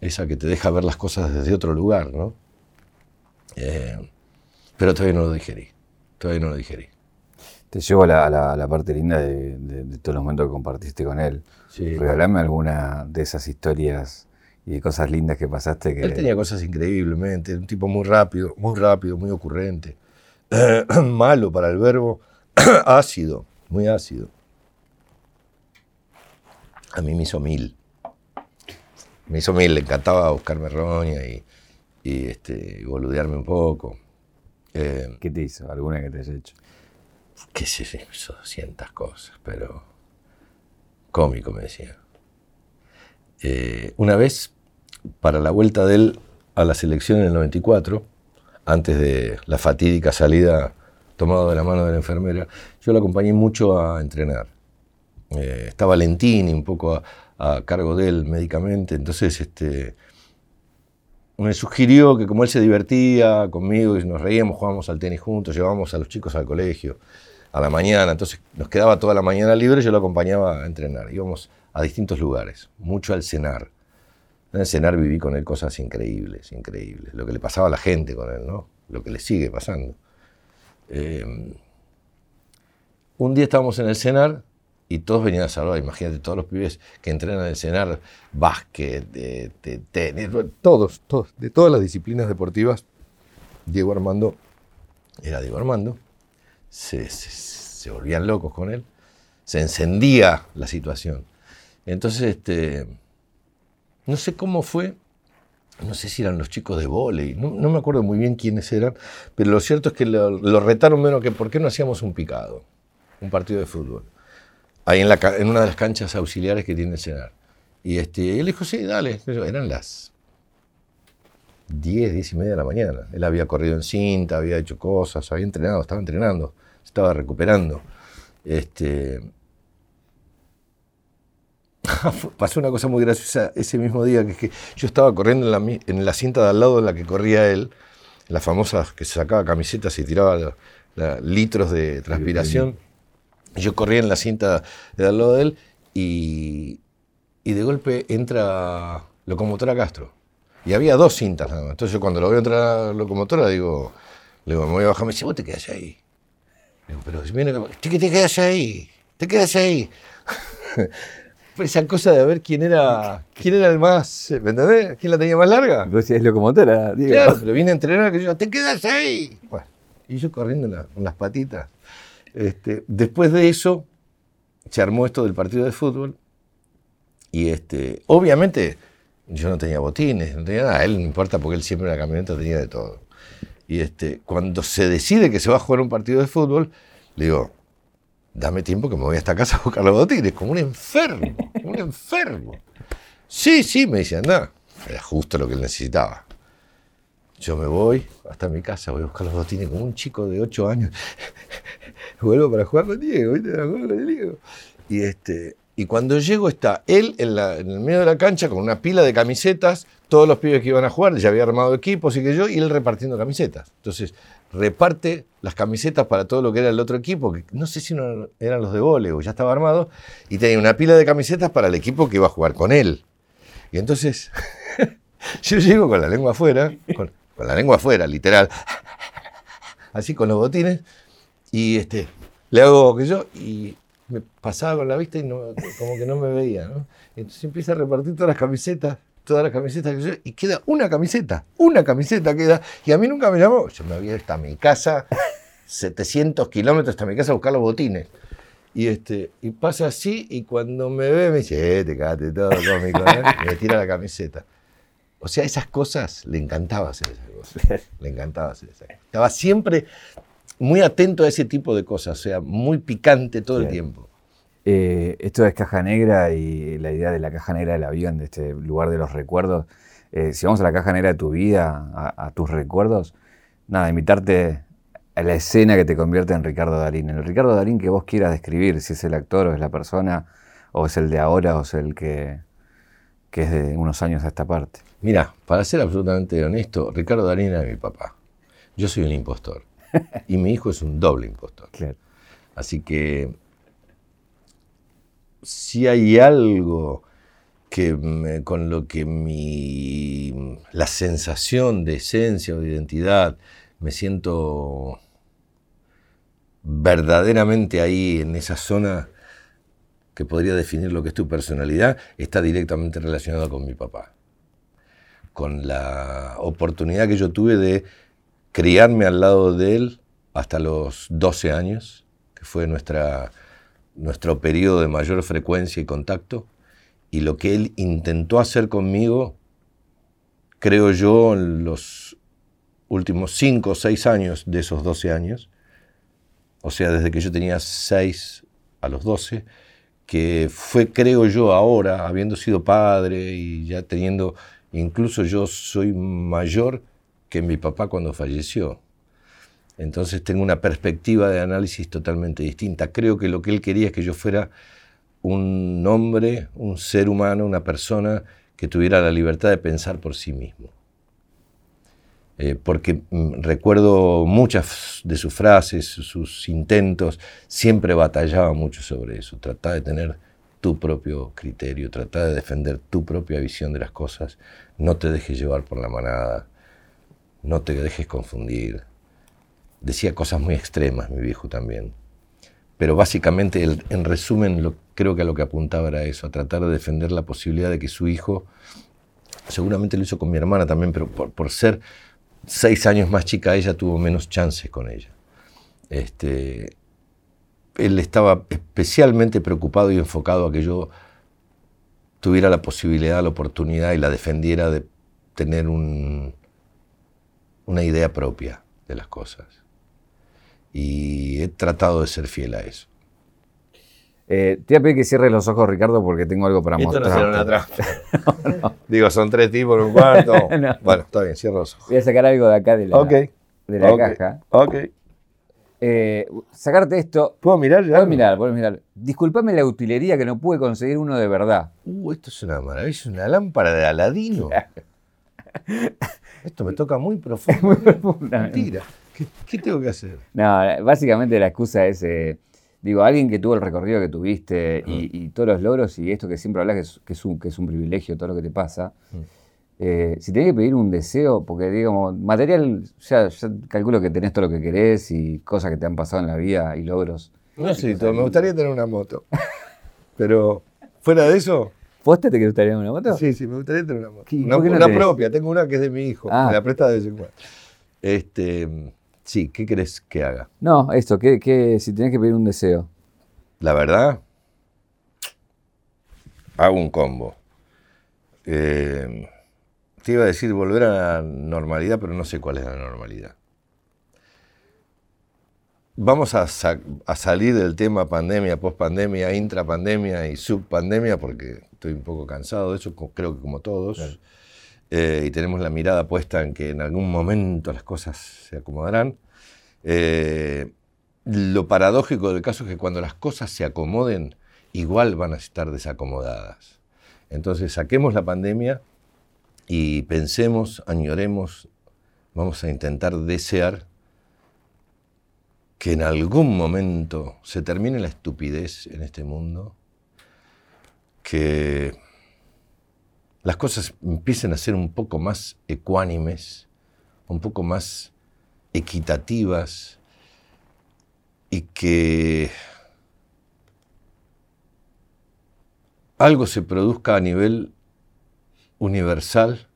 esa que te deja ver las cosas desde otro lugar, ¿no? Eh, pero todavía no lo digerí. Todavía no lo digerí. Te llevo a la, parte linda de, todos los momentos que compartiste con él. Sí. Regalame alguna de esas historias y de cosas lindas que pasaste. Que... Él tenía cosas increíblemente, un tipo muy rápido, muy rápido, muy ocurrente. malo para el verbo, ácido, muy ácido. A mí me hizo mil. Me hizo mil, le encantaba buscarme roña y, y, este, y boludearme un poco. Eh, ¿Qué te hizo? ¿Alguna que te haya hecho? Qué sé yo, hizo 200 cosas, pero cómico me decía. Eh, una vez, para la vuelta de él a la selección en el 94, antes de la fatídica salida tomado de la mano de la enfermera, yo lo acompañé mucho a entrenar. Eh, estaba Valentini un poco a, a, cargo de él médicamente, entonces este, me sugirió que como él se divertía conmigo y nos reíamos, jugábamos al tenis juntos, llevábamos a los chicos al colegio a la mañana, entonces nos quedaba toda la mañana libre, yo lo acompañaba a entrenar, íbamos a distintos lugares, mucho al cenar. En el cenar viví con él cosas increíbles, increíbles, lo que le pasaba a la gente con él, ¿no? Lo que le sigue pasando. Eh, un día estábamos en el cenar y todos venían a saludar. Imagínate, todos los pibes que entrenan en cenar, básquet, de, tenis, todos, todos, de todas las disciplinas deportivas. Diego Armando era Diego Armando. Se, se, volvían locos con él. Se encendía la situación. Entonces, este, no sé cómo fue no sé si eran los chicos de volei, no, me acuerdo muy bien quiénes eran, pero lo cierto es que lo, retaron menos que por qué no hacíamos un picado, un partido de fútbol, ahí en, la, en una de las canchas auxiliares que tiene el Senar. Y este, él dijo, sí, dale, eran las 10, 10 y media de la mañana. Él había corrido en cinta, había hecho cosas, había entrenado, estaba entrenando, estaba recuperando. Este, pasó una cosa muy graciosa ese mismo día, que es que yo estaba corriendo en la, cinta de al lado en la que corría él, la famosa que se sacaba camisetas y tiraba litros de transpiración. Yo corría en la cinta de al lado de él y, y de golpe entra Locomotora Castro. Y había dos cintas nada más. Entonces yo cuando lo veo entrar a la locomotora digo, le digo, me voy a bajar, me dice, vos te quedas ahí. digo, pero si viene, te, te quedas ahí, te quedas ahí. esa cosa de ver quién era quién era el más, ¿me entendés? ¿Quién la tenía más larga? Vos es locomotora, digo. Claro, pero viene a entrenar que yo, te quedas ahí. Bueno, y yo corriendo con las patitas. Este, después de eso, se armó esto del partido de fútbol. Y este, obviamente, yo no tenía botines, no tenía nada. A él no importa porque él siempre en la camioneta tenía de todo. Y este, cuando se decide que se va a jugar un partido de fútbol, le digo, dame tiempo que me voy a esta casa a buscar los botines, como un enfermo, un enfermo. Sí, sí, me dice, anda. Era justo lo que él necesitaba. Yo me voy hasta mi casa, voy a buscar los botines como un chico de 8 años. Vuelvo para jugar con Diego, ¿viste? Con Diego. Y, este, y cuando llego está él en, en, el medio de la cancha con una pila de camisetas, todos los pibes que iban a jugar, ya había armado equipos y que yo, y él repartiendo camisetas. Entonces, reparte las camisetas para todo lo que era el otro equipo, que no sé si eran los de vole o ya estaba armado, y tenía una pila de camisetas para el equipo que iba a jugar con él. Y entonces yo llego con la lengua afuera, con, la lengua afuera, literal, así con los botines, y este, le hago que yo, y me pasaba con la vista y como que no me veía. ¿no? Entonces empieza a repartir todas las camisetas todas las camisetas que yo, y queda una camiseta, una camiseta queda, y a mí nunca me llamó, yo me había hasta mi casa, 700 kilómetros hasta mi casa a buscar los botines. Y, este, y pasa así, y cuando me ve me dice, eh, te cagaste todo cómico, me tira la camiseta. O sea, esas cosas, le encantaba hacer esas cosas. Le encantaba hacer esas cosas. Estaba siempre muy atento a ese tipo de cosas, o sea, muy picante todo el tiempo. Eh, esto es caja negra y la idea de la caja negra del avión, de este lugar de los recuerdos. Eh, si vamos a la caja negra de tu vida, a, tus recuerdos, nada, invitarte a la escena que te convierte en Ricardo Darín. En el Ricardo Darín que vos quieras describir, si es el actor o es la persona, o es el de ahora o es el que, que es de unos años a esta parte. Mira, para ser absolutamente honesto, Ricardo Darín era mi papá. Yo soy un impostor. y mi hijo es un doble impostor. Así que si hay algo que con lo que mi, la sensación de esencia o de identidad me siento verdaderamente ahí en esa zona que podría definir lo que es tu personalidad, está directamente relacionado con mi papá. Con la oportunidad que yo tuve de criarme al lado de él hasta los 12 años, que fue nuestra nuestro periodo de mayor frecuencia y contacto, y lo que él intentó hacer conmigo, creo yo, en los últimos 5 o 6 años de esos 12 años, o sea, desde que yo tenía 6 a los 12, que fue, creo yo, ahora, habiendo sido padre y ya teniendo, incluso yo soy mayor que mi papá cuando falleció. Entonces tengo una perspectiva de análisis totalmente distinta. Creo que lo que él quería es que yo fuera un hombre, un ser humano, una persona que tuviera la libertad de pensar por sí mismo. Eh, porque mm, recuerdo muchas de sus frases, sus intentos, siempre batallaba mucho sobre eso. Trataba de tener tu propio criterio, trataba de defender tu propia visión de las cosas. No te dejes llevar por la manada, no te dejes confundir, decía cosas muy extremas, mi viejo también. Pero básicamente, en resumen, creo que a lo que apuntaba era eso, a tratar de defender la posibilidad de que su hijo, seguramente lo hizo con mi hermana también, pero por, ser seis años más chica, ella tuvo menos chances con ella. Este, él estaba especialmente preocupado y enfocado a que yo tuviera la posibilidad, la oportunidad y la defendiera de tener un, una idea propia de las cosas. Y he tratado de ser fiel a eso. Eh, te voy a pedir que cierres los ojos, Ricardo, porque tengo algo para Esto no mostrar. será una trampa. Digo, son tres tipos en un cuarto. No. Bueno, está bien, cierra los ojos. Voy a sacar algo de acá de la, de caja. Ok. Eh, sacarte esto. ¿Puedo mirar ya? Puedes mirar, puedes mirar. Disculpame la utilería que no pude conseguir uno de verdad. Uh, esto es una maravilla, una lámpara de Aladino. Esto me toca muy profundo. Muy profunda. Mentira. ¿Qué, qué tengo que hacer? No, básicamente la excusa es, eh, digo, alguien que tuvo el recorrido que tuviste y, y todos los logros y esto que siempre hablas que es, que es un, que es un privilegio todo lo que te pasa. Mm. eh, si tenés que pedir un deseo, porque digamos, material, ya, ya calculo que tenés todo lo que querés y cosas que te han pasado en la vida y logros. No sé, todo, me gustaría tener una moto. Pero fuera de eso, ¿Posta te gustaría una moto? sí, sí, me gustaría tener una moto. ¿Qué- Una, no una tenés? propia, tengo una que es de mi hijo, Ah. me la presta de vez en cuando. Este, sí, ¿qué querés que haga? No, esto, que, que si tenés que pedir un deseo. La verdad, hago un combo. Eh, te iba a decir volver a la normalidad, pero no sé cuál es la normalidad. Vamos a, sa- a salir del tema pandemia, pospandemia, intrapandemia y subpandemia, porque estoy un poco cansado de eso, creo que como todos. Eh, y tenemos la mirada puesta en que en algún momento las cosas se acomodarán. Eh, lo paradójico del caso es que cuando las cosas se acomoden, igual van a estar desacomodadas. Entonces saquemos la pandemia y pensemos, añoremos, vamos a intentar desear que en algún momento se termine la estupidez en este mundo, que las cosas empiecen a ser un poco más ecuánimes, un poco más equitativas y que algo se produzca a nivel universal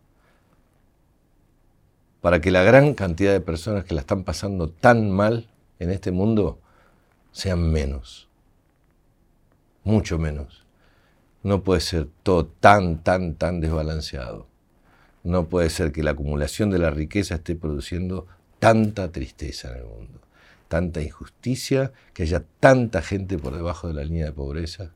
para que la gran cantidad de personas que la están pasando tan mal en este mundo sean menos, mucho menos. No puede ser todo tan, tan, tan desbalanceado. No puede ser que la acumulación de la riqueza esté produciendo tanta tristeza en el mundo, tanta injusticia, que haya tanta gente por debajo de la línea de pobreza.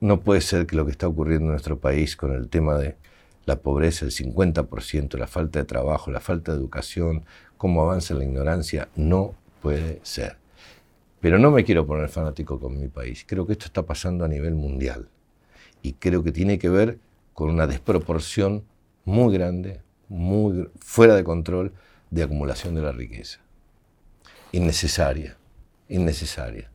No puede ser que lo que está ocurriendo en nuestro país con el tema de la pobreza, el 50%, la falta de trabajo, la falta de educación, cómo avanza la ignorancia, no puede ser. Pero no me quiero poner fanático con mi país. Creo que esto está pasando a nivel mundial. Y creo que tiene que ver con una desproporción muy grande, muy fuera de control de acumulación de la riqueza. Innecesaria, innecesaria.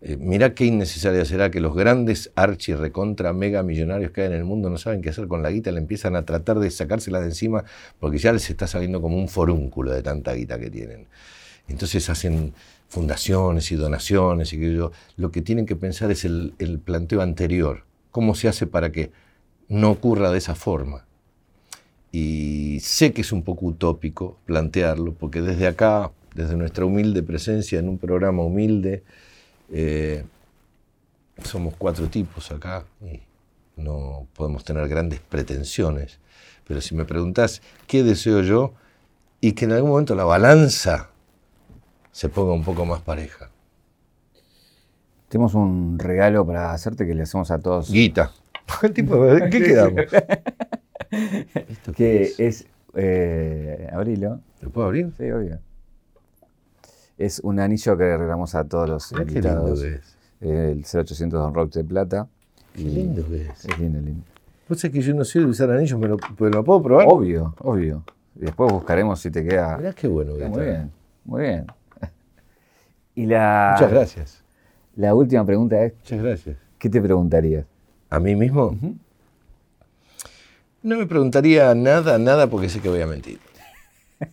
Eh, mirá qué innecesaria será que los grandes archi recontra mega millonarios que hay en el mundo no saben qué hacer con la guita, le empiezan a tratar de sacársela de encima porque ya les está saliendo como un forúnculo de tanta guita que tienen. Entonces hacen fundaciones y donaciones y que yo, lo que tienen que pensar es el, el planteo anterior. ¿Cómo se hace para que no ocurra de esa forma? Y sé que es un poco utópico plantearlo, porque desde acá, desde nuestra humilde presencia en un programa humilde, eh, somos cuatro tipos acá y no podemos tener grandes pretensiones. Pero si me preguntás qué deseo yo, y que en algún momento la balanza se ponga un poco más pareja. Tenemos un regalo para hacerte que le hacemos a todos. Guita. El tipo, ¿de ¿Qué quedamos? ¿Esto qué Que es? es. Eh, abrilo. ¿Lo puedo abrir? Sí, obvio. Es un anillo que regalamos a todos los Mirá qué lindo invitados. que es. Eh, el 0800 Don Rock de plata. Qué lindo que es. Es lindo, lindo. Vos sabés que yo no sé usar anillos, ¿me lo, pero lo puedo probar? Obvio, obvio. Después buscaremos si te queda. Mirá qué bueno que Está está. muy bien, muy bien. Y la, Muchas gracias. la última pregunta es: Muchas gracias. ¿qué te preguntarías? ¿A mí mismo? No me preguntaría nada, nada, porque sé que voy a mentir.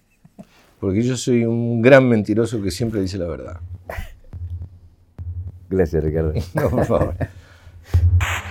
Porque yo soy un gran mentiroso que siempre dice la verdad. Gracias, Ricardo. No, por favor.